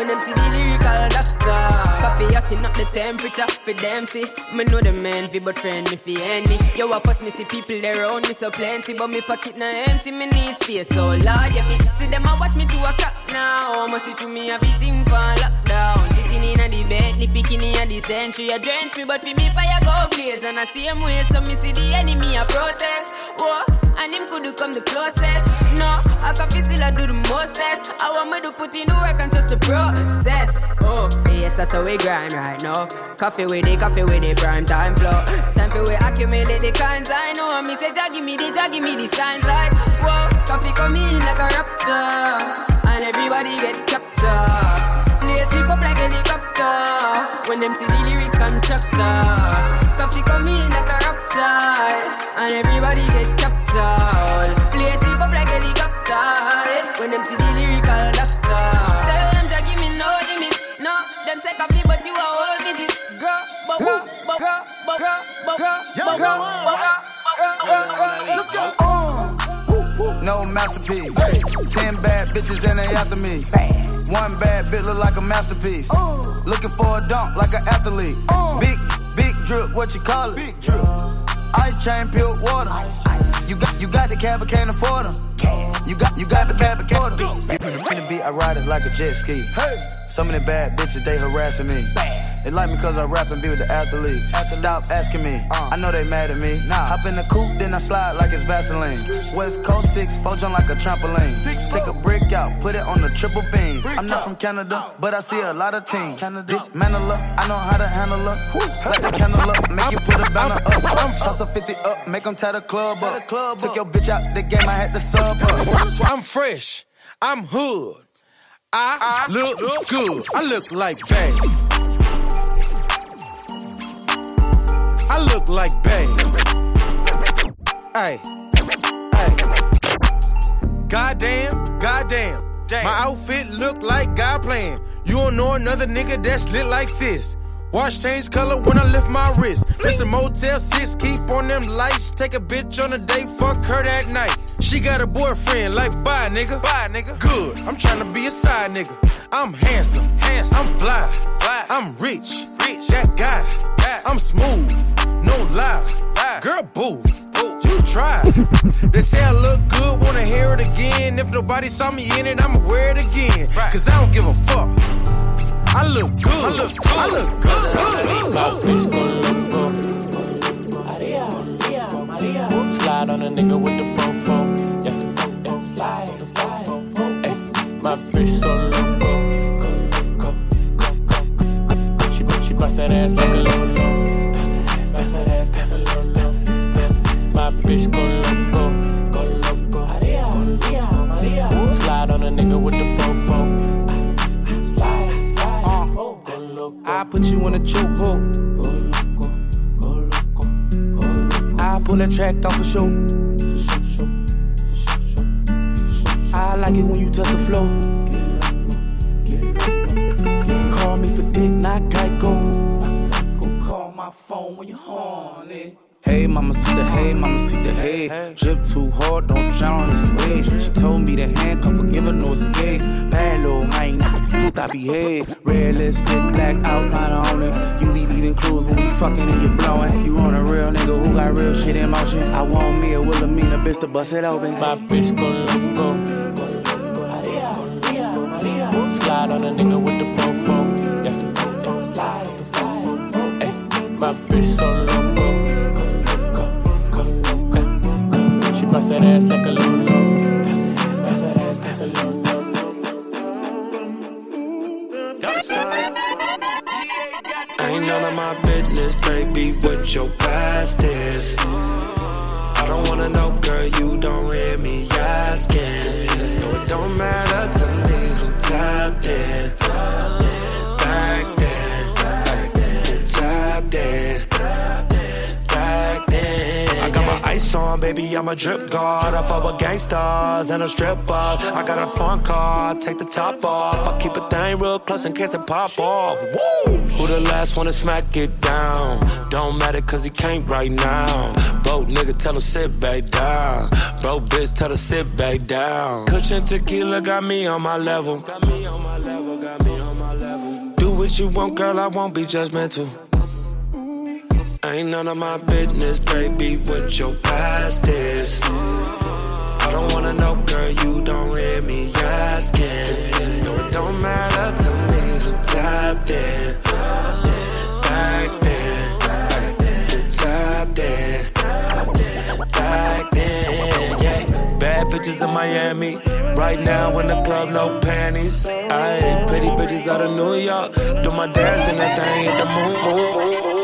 when them see the lyrical doctor. Coffee hotting up the temperature for them see. Me know the man fi but friend me fi enemy. Yo, I first me see people there around me so plenty, but me pocket na empty. Me need space so large. Yeah, me see them a watch me to a clock now. I'ma see through me everything for lockdown. Sitting in a bed, the picking in the century. I drench me, but for me fire go blaze. And I see him way, so me see the enemy a protest. Whoa, and him could do come the closest. No, I coffee still I do the mostest. I want me to put in the work and trust the process. Oh, yes, that's how we grind right now. Coffee with the coffee with the prime time flow. Time for we accumulate the kinds I know. Me say, Jah me the, Jah give me the signs like, whoa, coffee come in like a rapture, and everybody get captured. Play sleep up like helicopter when them see the lyrics constructor. Coffee come in like a rapture, and everybody get captured. Play sleep up like helicopter when them see the lyrical doctor. Tell them Jah give me no limit, no. Them say coffee, but you a whole midget. Grow, but grow, but grow, but grow, but grow, but grow, but grow.
Let's go.
Uh, no masterpiece. Ten bad bitches and they after me. One bad bitch look like a masterpiece. Uh. Looking for a dunk like an athlete. Uh. Big, big drip, what you call it? Big drip. Ice chain, pure water. Ice, ice. You got, you got the cab, but can't afford them. You got, you got the cab, but can't afford them. In the beat, I ride it like a jet ski. Some of the bad bitches, they harassing me. They like me cause I rap and be with the athletes. Stop asking me, I know they mad at me. Hop in the coupe, then I slide like it's Vaseline. West Coast 6, four jump like a trampoline. Take a brick out, put it on the triple beam. I'm not from Canada, but I see a lot of teams. Dismantle her, I know how to handle her. Light the candle up, make you put a banner up. Toss a 50 up, make them tie the club up. Took your bitch out the game, I had to sub her.
I'm fresh. I'm hood. I look good. I look like Bay. I look like Bay. Hey, hey. Goddamn, goddamn. Damn. My outfit look like God playing. You don't know another nigga that's lit like this. Watch change color when I lift my wrist. Mr. Motel 6, keep on them lights. Take a bitch on a date, fuck her that night. She got a boyfriend, like bye nigga. Bye nigga. Good, I'm trying to be a side nigga. I'm handsome, handsome. I'm fly, fly. I'm rich, rich. That guy, guy. I'm smooth, no lie. lie. Girl, boo, boo. You try. they say I look good, wanna hear it again. If nobody saw me in it, I'ma wear it again. Cause I don't give a fuck. I look good. I look good. I look good.
My bitch go loco. Slide on a nigga with the fofo. Yeah, yeah. Slide, slide. Ay, my bitch so loco. She, she bust that ass like a lolo.
I put you in a chokehold. I pull that track off a show. I like it when you touch the floor. Call me for dick, not Geico. Call my phone when you're horny. Hey, mama, see the hey, mama, see the hey. Drip too hard, don't drown on this way. She told me to handcuff her, give her no escape. Bad little I ain't man, puta behave. Red lipstick, black outline on it. You be leaving clues when we fucking and you blowing. You on a real nigga who got real shit in motion. I want me a Wilhelmina bitch to bust it open.
My bitch go loco. Slide on a nigga with the fofo. Yeah, slide, slide. Ay, my bitch so That ass like a lolo.
I
Ain't none of my business, baby, what your past is. I don't wanna know, girl, you don't hear me asking. No, it don't matter to me who tapped in. Back then, back then, who tapped in. Ice on, baby, I'm a drip guard. I fuck with gangsters and a stripper. I got a front car, take the top off. I keep a thing real close in case it pop off. Woo! Who the last one to smack it down? Don't matter cause he can't right now. Broke nigga, tell him sit back down. Broke bitch, tell her sit back down. Cushion tequila got me on my level. Got me on my level, got me on my level. Do what you want, girl, I won't be judgmental. Ain't none of my business, baby, what your past is. I don't wanna know, girl, you don't hear me asking. No, it don't matter to me who tapped in. Back then, back then, who tapped in. Back then, yeah. Bad bitches in Miami. Right now in the club, no panties. Ayy, pretty bitches out of New York. Do my dance and that thing hit the moon.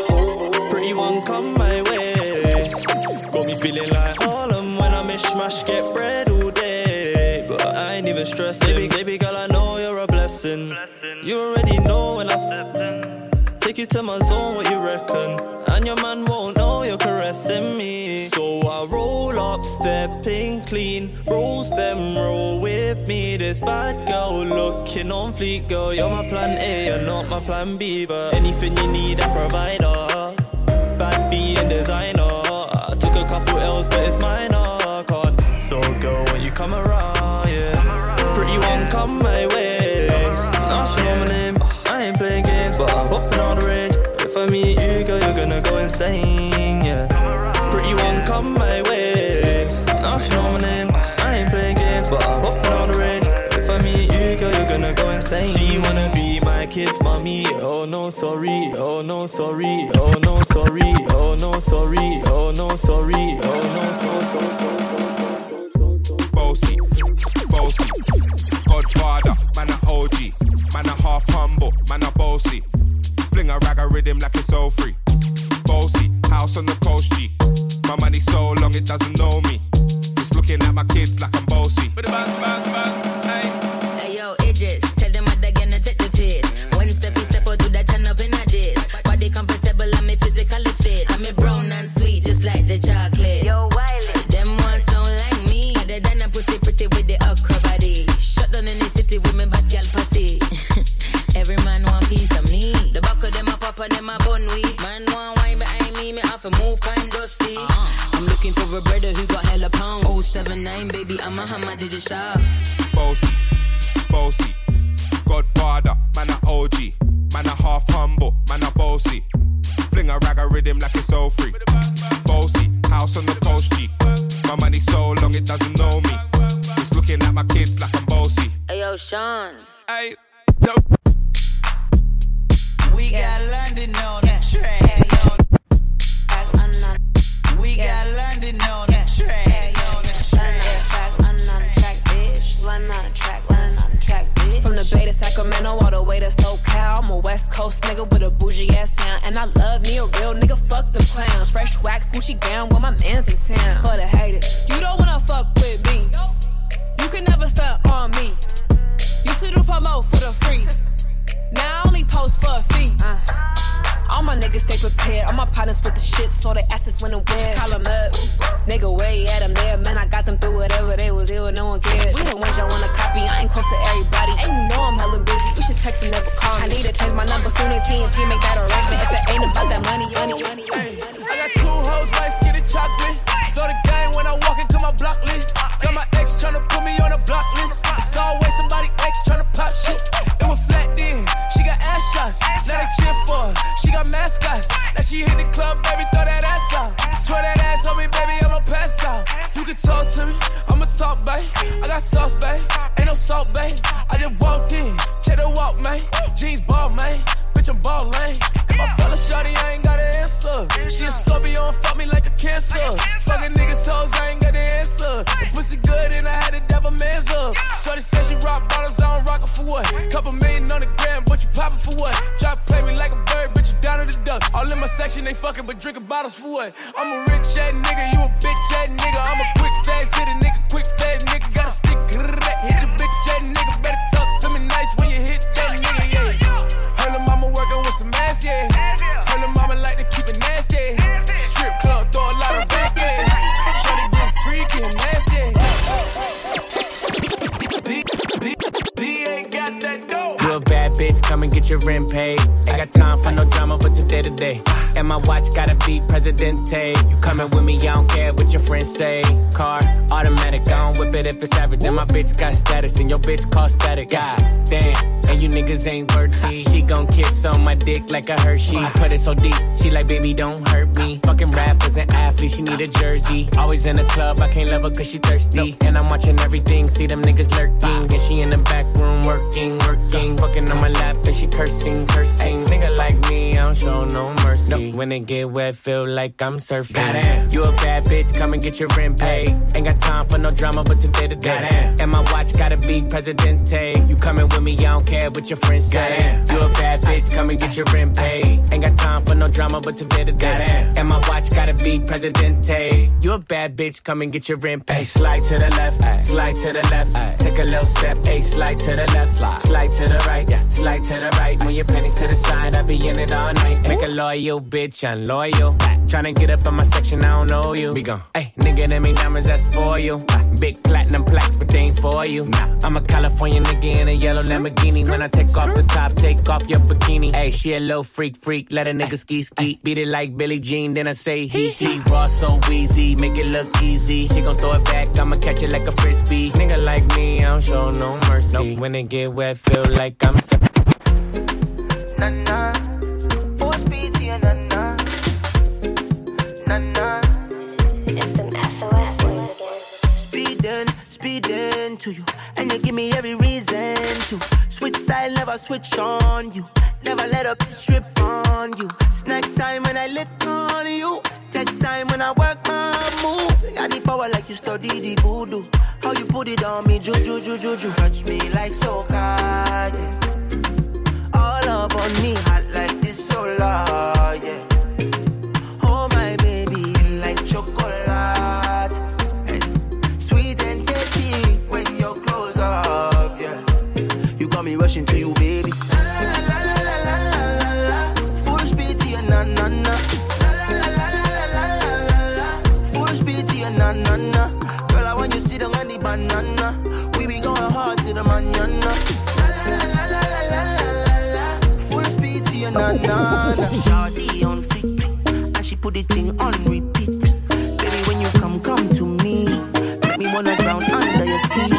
One come my way. Got me feeling like Harlem when I mishmash, get bread all day. But I ain't even stressing. Baby, baby girl, I know you're a blessing. You already know when I step in. Take you to my zone, what you reckon? And your man won't know you're caressing me. So I roll up, stepping clean. Rolls them, roll with me. This bad girl looking on fleek, girl. You're my plan A, you're not my plan B. But anything you need, I provide. her. Bad B designer. I took a couple L's, but it's minor. Can't. So girl, when you come around, yeah. Pretty one come my way. Now she know my name. I ain't playing games, but I'm hopping on the range. If I meet you, girl, you're gonna go insane, yeah. Pretty one come my way. Now she know my name. I ain't playing games, but I'm hopping on the range. Gonna go insane. She wanna be my kid's mommy. Oh no, sorry. Oh no, sorry. Oh no, sorry. Oh no, sorry. Oh no, sorry. Oh no, so so so.
Bossy, bossy, Godfather, man a OG, man a half humble, man a bossy. Fling a rag a rhythm like it's all free. Bossy, house on the coast G. My money so long it doesn't know me. It's looking at my kids like I'm bossy.
Hey yo, Idris, tell them what they're gonna take the piss. When Steffi step out, do that turn up in a diss. Body comfortable, I'm me physically fit. I'm a brown and sweet, just like the chocolate. Yo, Wiley, them ones sound like me. Other than a pussy pretty with the okra body. Shut down in the city with me bad gal pussy. Every man want piece of me. The back of them a pop and them a bun weed. Man want wine behind me, me have to move kind dusty. Uh-huh. I'm looking for a brother who got hella pounds. 079, baby, I'm a hammer, did you shop?
Bossy, bossy, Godfather, man a OG, man a half humble, man a bossy. Fling a rag a rhythm like it's all free. Bossy, house on the coast G. My money so long it doesn't know me. It's looking at my kids like I'm bossy.
Hey yo, Sean.
Hey,
We got London on the track. We got London on the track.
From the Bay to Sacramento, all the way to SoCal. I'm a West Coast nigga with a bougie ass sound. And I love me a real nigga, fuck them clowns. Fresh wax, Gucci gown with my mans in town. For the haters, you don't wanna fuck with me. You can never stunt on me. You should do promo for the free. Now I only post for a fee. Uh. All my niggas stay prepared. All my partners with the shit, so they asses when and where. them up. Nigga, way at 'em there. Man, I got them through whatever they was ill, no one cared. We the ones y'all wanna copy. I ain't close to everybody. And you know I'm hella busy. You should text and never call me. I need to change my number soon as TNT make that arrangement. If it ain't about that money, money, money, money.
I got two hoes like skinny chocolate. Throw the game when I walk into my block list. Got my ex tryna put me on a block list. Salt, babe. I just walked in, check the walk, man. Jeans ball, man. Bitch, I'm ballin'. If I fell a shorty, I ain't got an answer. She a Scorpio and fuck me like a cancer. Fucking niggas hoes, I ain't got an answer. The pussy good and I had to devil man's up. Shorty said she rock bottles, I don't rock it for what? Couple million on the gram, but you poppin' for what? Try to play me like a bird, but you down to the duck.
All in my section, they fuckin', but drinking bottles for what? I'm a rich ass nigga, you a bitch ass nigga. I'm a quick fast hit a nigga, quick fast nigga. Got a stick, hit your
your rent paid. Ain't got time for no drama, but today to day. And my watch gotta be Presidente. You coming with me, I don't care what your friends say. Car, automatic, I don't whip it if it's average. And my bitch got status, and your bitch cost static. God damn, and you niggas ain't worthy. She gon' kiss on my dick like a Hershey. Put it so deep, she like, baby, don't hurt me. Fucking rappers and athletes, she need a jersey. Always in the club, I can't love her cause she thirsty. And I'm watching everything, see them niggas lurking. And she in the back room working, working. Fucking on my lap, and she cursing, cursing. Nigga like me, I don't show no mercy. When it get wet, feel like I'm surfing. Goddamn. You a bad bitch, come and get your rent paid. Ain't got time for no drama, but today to day. And my watch gotta be Presidente. You coming with me, I don't care what your friends say. You a bad bitch, come and get your rent paid. Ain't got time for no drama, but today to day. And my watch gotta be Presidente. You a bad bitch, come and get your rent paid. Slide to the left, slide to the left. Take a little step, a slide to the left, slide to the right, slide to the right. Move your pennies to the side, I be in it all night. Make a loyal bitch, unloyal. Tryna get up on my section, I don't know you. We gon' Hey, nigga, them ain't diamonds, that's for you. Big platinum plaques, but they ain't for you. Nah, I'm a California nigga in a yellow Lamborghini. When I take off the top, take off your bikini. Hey, she a little freak, freak, let a nigga ski ski. Beat it like Billie Jean, then I say he he. Raw so easy, make it look easy. She gon' throw it back, I'ma catch it like a frisbee. Nigga like me, I don't show no mercy. When it get wet, feel like I'm. So-
Na na. Speeding to you. And you give me every reason to. Switch style, never switch on you. Never let up strip on you. Snack time when I lick on you. Text time when I work my move. Got the power like you study the voodoo. How you put it on me, juju, juju, juju. Touch me like soca, yeah. All up on me, hot like this solar, yeah. Oh my baby, like chocolate. Me rushing to you, baby. La la la la la la la la. Full speed to your na na na. La la la la la la la. Full speed to your na na na. Girl, I want you sit on the banana. We be going hard to the manana. La la la la la la la. Full speed to your na na na. On and she put the thing on repeat. Baby, when you come, come to me. Me wanna drown under your feet.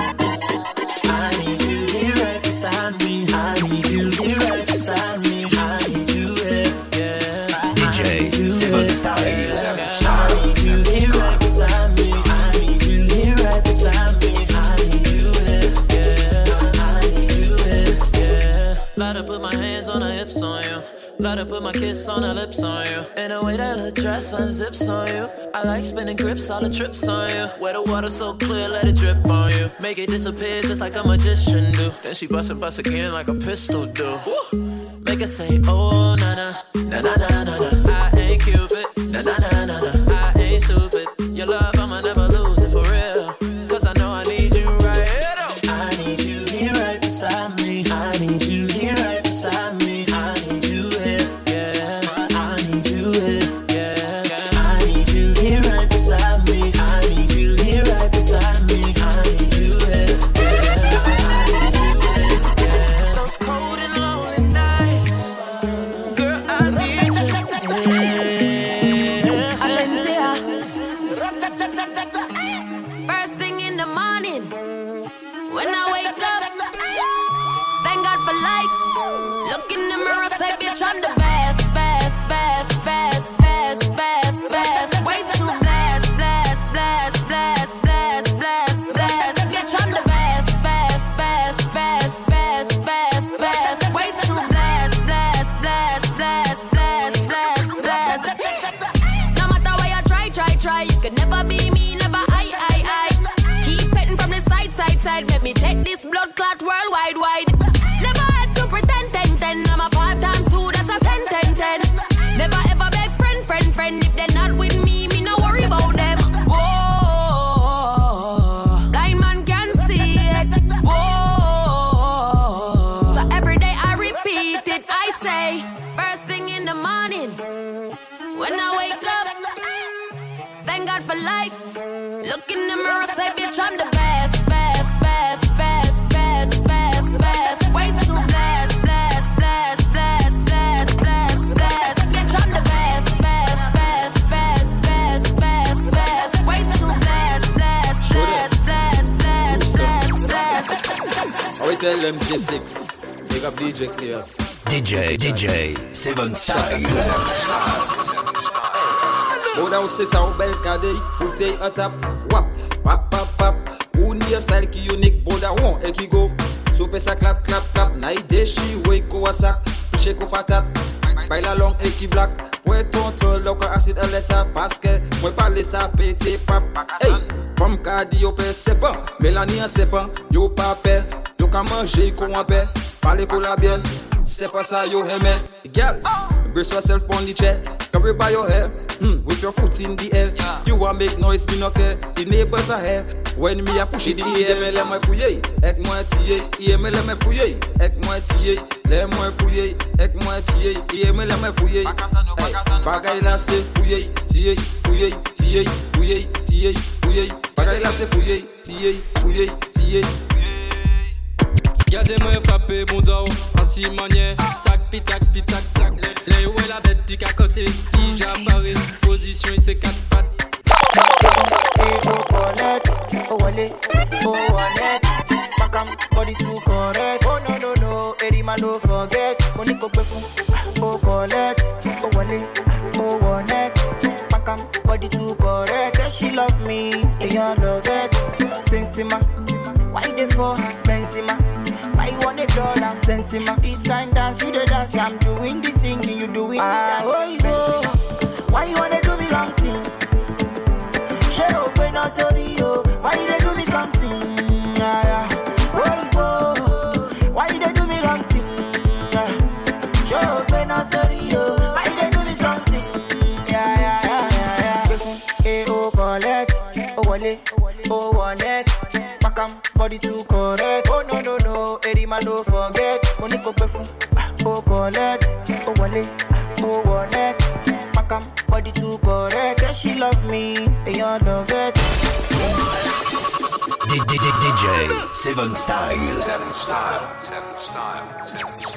Put my kiss on her lips on you. And the way that her dress unzips on you. I like spinning grips, all the trips on you. Where the water so clear, let it drip on you. Make it disappear just like a magician do. Then she bust and bust again like a pistol do. Woo! Make her say, oh, na na, na na na na na.
tap Wap, wap, wap, wap Ou ni nye style ki yonik bonda won e ki go. Sou fe sa klap, klap, klap Na yi deshi wey ko wasak Piche ko patat Bayla long e ki blak Mwen tonton lo ka asid ale sa Paske mwen pale sa pete pap. Ey, pom ka di yo pe sepan Melani an sepan, yo pa pe Yo ka manje ko an pe Pale ko la bel, sepan sa yo heme Gyal, brace yourself pon li che Kabri ba yo hair. Your foot in the air. You want make noise, me no care. The neighbors are here. When me a push it air Me le mwen fouye Ek mwen tiye Iye me le mwen fouye Ek mwen tiye Le mwen fouye Ek mwen tiye Iye me le mwen fouye Bagay la se fouye Tiye, fouye, tiye, fouye, tiye, fouye Bagay la se fouye Tiye, fouye, tiye.
Gade mwen frappe bon anti manye Tak pi tak pi tak tak Le yo e la bête di ka kote I japare, position i se kat pat
oh connect, oh wale, oh wallet. Back am body too correct. Oh no no no, Eddie man don't forget. Money go pay for, oh collect, oh wale, oh wallet. Back am body too correct. Say she love me, you love it. Sensima, why they for Benzema? Dollar? Sensima, this kind dance you the dance. I'm doing the singing, you doing the ah, dance. Oh, you. Why you wanna do me long thing? She open up sorry yo. Why you dey do me something? Ah, yeah, yeah. Where you? Why you dey do me wrong thing? Ah, she open up sorry yo. Why you dey do me something? Yeah, yeah, yeah, yeah, yeah. Eh, oh collect, oh wale, oh wallet. Back body too correct. Oh no no no, Eddie man don't forget. Money go pay ah, for, oh collect, oh wale, oh wallet. Back am body too correct. Say she love me, and you love it.
DJ, DJ, Seven Style.
Seven Style. Seven Style. Seven Style.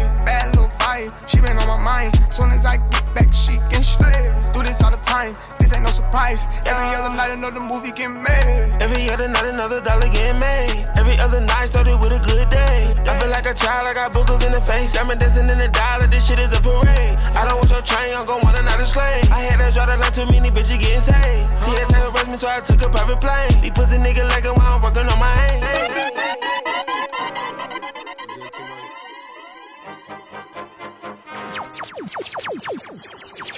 She been on my mind. Soon as I get back, she can slay. Do this all the time, this ain't no surprise. Every other night, another movie get made.
Every other night, another dollar get made. Every other night started with a good day. I feel like a child, I got boogers in the face. I'm dancing in the dollar, this shit is a parade. I don't want your train, I'm gon' want another slave. I had to draw the line too many bitches getting saved. TSA arrest me, so I took a private plane. These pussy nigga like while I'm working on my aim.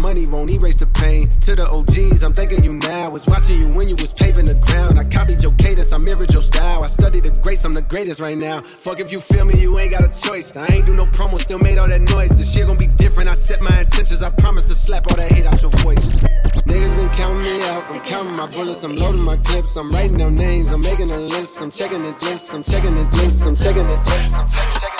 money won't erase the pain. To the OGs, I'm thanking you now. Was watching you when you was paving the ground. I copied your cadence, I mirrored your style. I studied the greats, I'm the greatest right now. Fuck if you feel me, you ain't got a choice. I ain't do no promo, still made all that noise. The shit gon' be different. I set my intentions, I promise to slap all that hate out your voice. Niggas been counting me out. I'm counting my bullets, I'm loading my clips, I'm writing down names, I'm making a list, I'm checking the list, I'm checking the list, I'm checking the list, I'm checking, checking,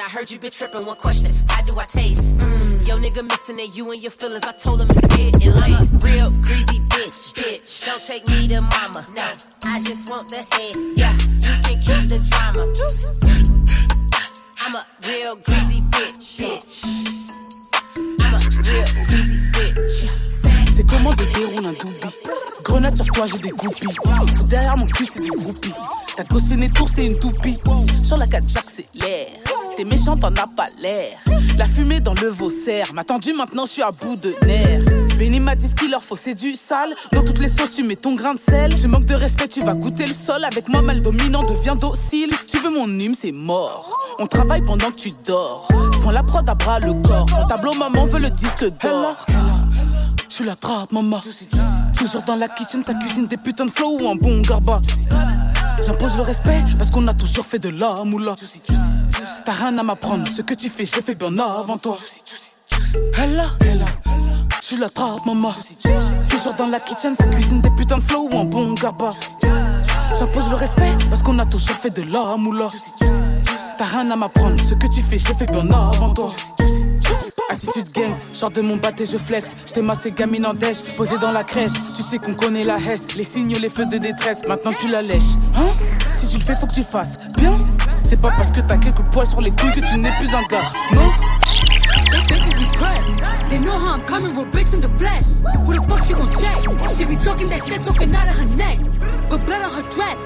I heard you been tripping. One question, how do I taste? Mm, yo nigga missing it, you and your feelings, I told him it's getting late. I'm a real greasy bitch, bitch. Don't take me to mama, no. I just want the head, yeah. You can keep the drama. I'm a real greasy bitch, bitch. I'm a real greasy bitch.
C'est comment de déroule un doobie Grenade sur toi, j'ai des groupies. Tout derrière mon cul, c'est des groupies. Ta gosse fait des tours, c'est une toupie. Sur la 4 j'accélère. T'es méchant, t'en as pas l'air. La fumée dans le Vaussaire. M'a tendu, maintenant je suis à bout de nerfs. Benny m'a dit ce qu'il leur faut, c'est du sale. Dans toutes les sauces, tu mets ton grain de sel. Je manque de respect, tu vas goûter le sol. Avec moi, mal dominant, deviens docile. Tu veux mon hume, c'est mort. On travaille pendant que tu dors. Prends la prod à bras le corps. Mon tableau, maman veut le disque d'or. Je suis la trappe, maman. Toujours dans la kitchen, ça cuisine des putains de flow ou un bon garba. J'impose le respect parce qu'on a toujours fait de la moula. T'as rien à m'apprendre, ce que tu fais, j'ai fait bien avant toi. Elle là, je suis la trappe, maman. Toujours dans la kitchen, ça cuisine des putains de flow ou un bon garba. J'impose le respect parce qu'on a toujours fait de la moula. T'as rien à m'apprendre, ce que tu fais, j'ai fait bien avant toi. Attitude gangs, sors de mon et je flex. J't'ai massé gamine en dèche, posé dans la crèche. Tu sais qu'on connaît la hesse, les signes, les feux de détresse. Maintenant tu la lèches, hein? Si tu le fais, faut que tu fasses bien? C'est pas parce que t'as quelques poils sur les couilles que tu n'es plus un gars, non?
Bitches. They know how I'm coming, real bitch in the flesh. Who the fuck she gon' check? She be talking that shit, talking out of her neck. But blood on her dress.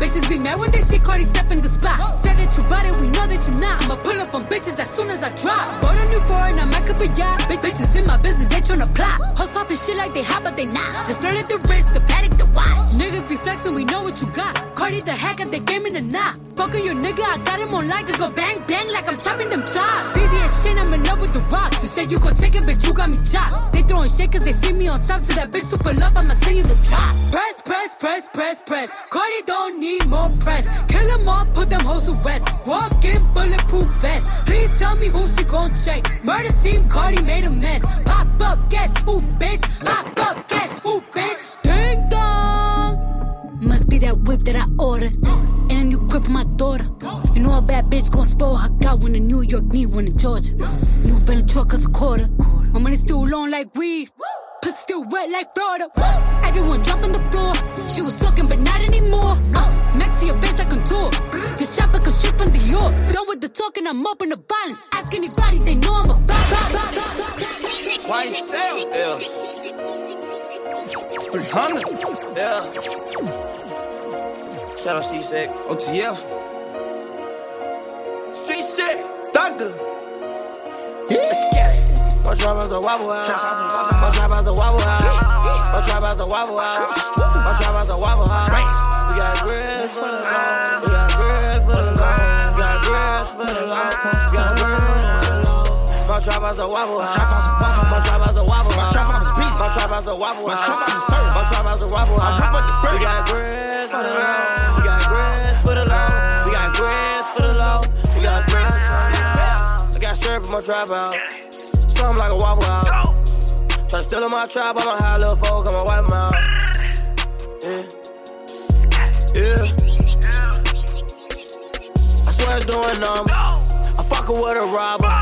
Bitches be mad when they see Cardi step in the spot. Said that you bought it, we know that you not. I'ma pull up on bitches as soon as I drop. Bought a new foreign, I'm back up a. Big bitches in my business, they tryna plot. Hoes popping shit like they hot, but they not. Just flirted the wrist, the Patek, the watch. Niggas be flexing, we know what you got. Cardi the hack at the game in the knot. Fucking your nigga, I got him on like just go bang bang like I'm chopping them chops. VVS shit, I'm in love with the rocks. Said you gon' take it, bitch, you got me chopped. They throwing shit cause they see me on top to that bitch super love, I'ma send you the drop. Press, press, press, press, press. Cardi don't need more press. Kill them all, put them hoes to rest. Walk in bulletproof vest. Please tell me who she gon' check. Murder scene, Cardi made a mess. Pop up, guess who, bitch? Pop up, guess who, bitch? Ding dong.
Must be that whip that I ordered. And a new grip for my daughter. You know a bad bitch gon' spoil her got one in New York, need one in Georgia. New Bentley truck is a quarter. My money still long like weed. Pussy still wet like Florida. Everyone jump on the floor. She was talking, but not anymore. Uh, next to your base, I contour. Just shop like a ship from the York. Done with the talking, I'm up in the violence. Ask anybody, they know I'm a bad.
Why you sell? Yeah.
300.
Yeah. Shout out C-Sec. OTF. C-Sec. Doctor. Let's get it. A wobble house. My trap driver's a wobble house. My trap driver's a wobble house. My trap driver's a wobble house. We got grips for the low. We got grips for the low. We got grips for the low. We got grips for the low. My trap driver's a wobble house. My trap driver's a wobble house. My trap house a waffle house. My trap house a waffle house. We got grits for the low. We got grits for the low. We got grits for the low. We got grits for the low. I got syrup in my trap house. Something like a waffle house. Try to steal in my trap, I'm a high little folk, I'm a white mouth. Yeah. Yeah. I swear it's doing numbers. I fuckin' with a robber.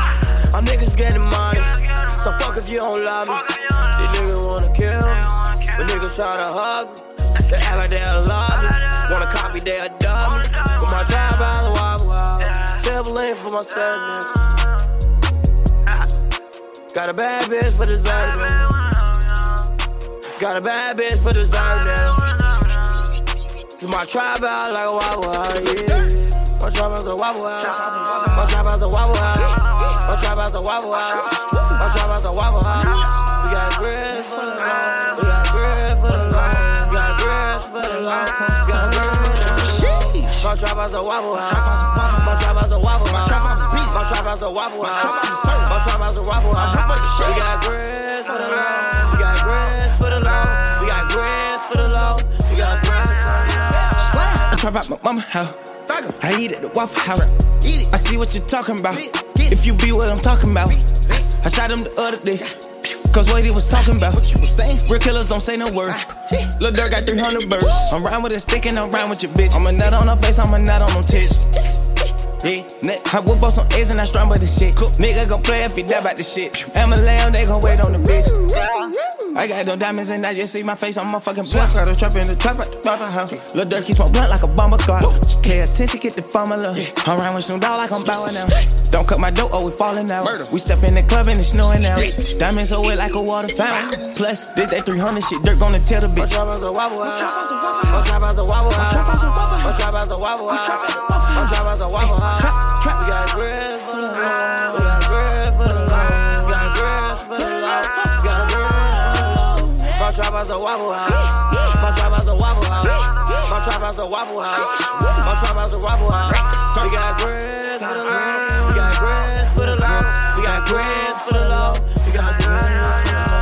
My niggas getting money. So fuck if you don't love me. Niggas wanna kill me. But niggas try to hug me. They act like they love me. Wanna copy, they a dummy. With my trap out the waffle house. Timberland for my niggas. Got a bad bitch for dessert, man. Got a bad bitch for dessert, man. Cause my tribe out like a house, yeah. My tribe house a waffle house. My tribe house a waffle house. My tribe house a waffle house. My tribe house a waffle house. We got grits for the long. We got grits for the long. We got grits for the long. We got grits for the long. My tribe house a waffle house. My tribe house a waffle house. My tribe house a waffle house. My tribe house a waffle house. We got grits for the long. We got grits for the long. We got grits for the long. We got grits for the long.
I trap out my mama house. I eat at the Waffle House. I see what you're talking about. If you be what I'm talking about. I shot him the other day. Cause what he was talking about. what you was saying. Real killers don't say no word. Ah, Lil Durk got 300 birds. I'm riding with a stick and I'm riding with your bitch. I'm a nut on her face, I'm a nut on them tits. Yeah. I whip up some A's and I strong by the shit. Cool. Nigga gon' play if he die about the shit. I'm a lamb, they gon' wait on the bitch. I got no diamonds and I just see my face on my fucking block. Got a trap in the trap at the Waffle House. Lil Durk, he smoke blunt like a bomber clock. Pay attention, get the formula. I'm around with Snoop Dogg like I'm bowing out. Don't cut my dough, oh, we falling out. We step in the club and it's snowing out. Diamonds so wet like a water fountain. Plus, this that 300 shit, Durk gonna tell the bitch.
My trap house a waffle house. My trap house a waffle house. My trap house a waffle house. My trap house a waffle house. We got grits for the trap house a waffle house. My trap house a waffle house. My trap house a waffle house. My trap house a waffle house. We got grits for the long. We got grits for the long. We got grits for the long. We got grits for the long.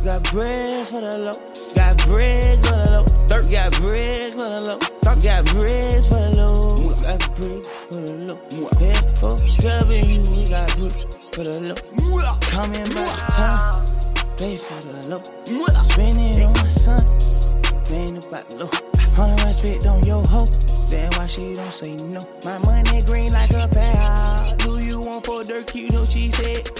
Got bread for the low. Got bread for the low. Durk got bread for the low. Durk got bread for the low. We got bread for the low. W, we got bread for the low. Coming by the time. Pay for the low. Spend it on my son. Ain't about low. Hundred respect on your hoe. Then why she don't say no? My money green like a pear. Do you want for dirt? You know she said.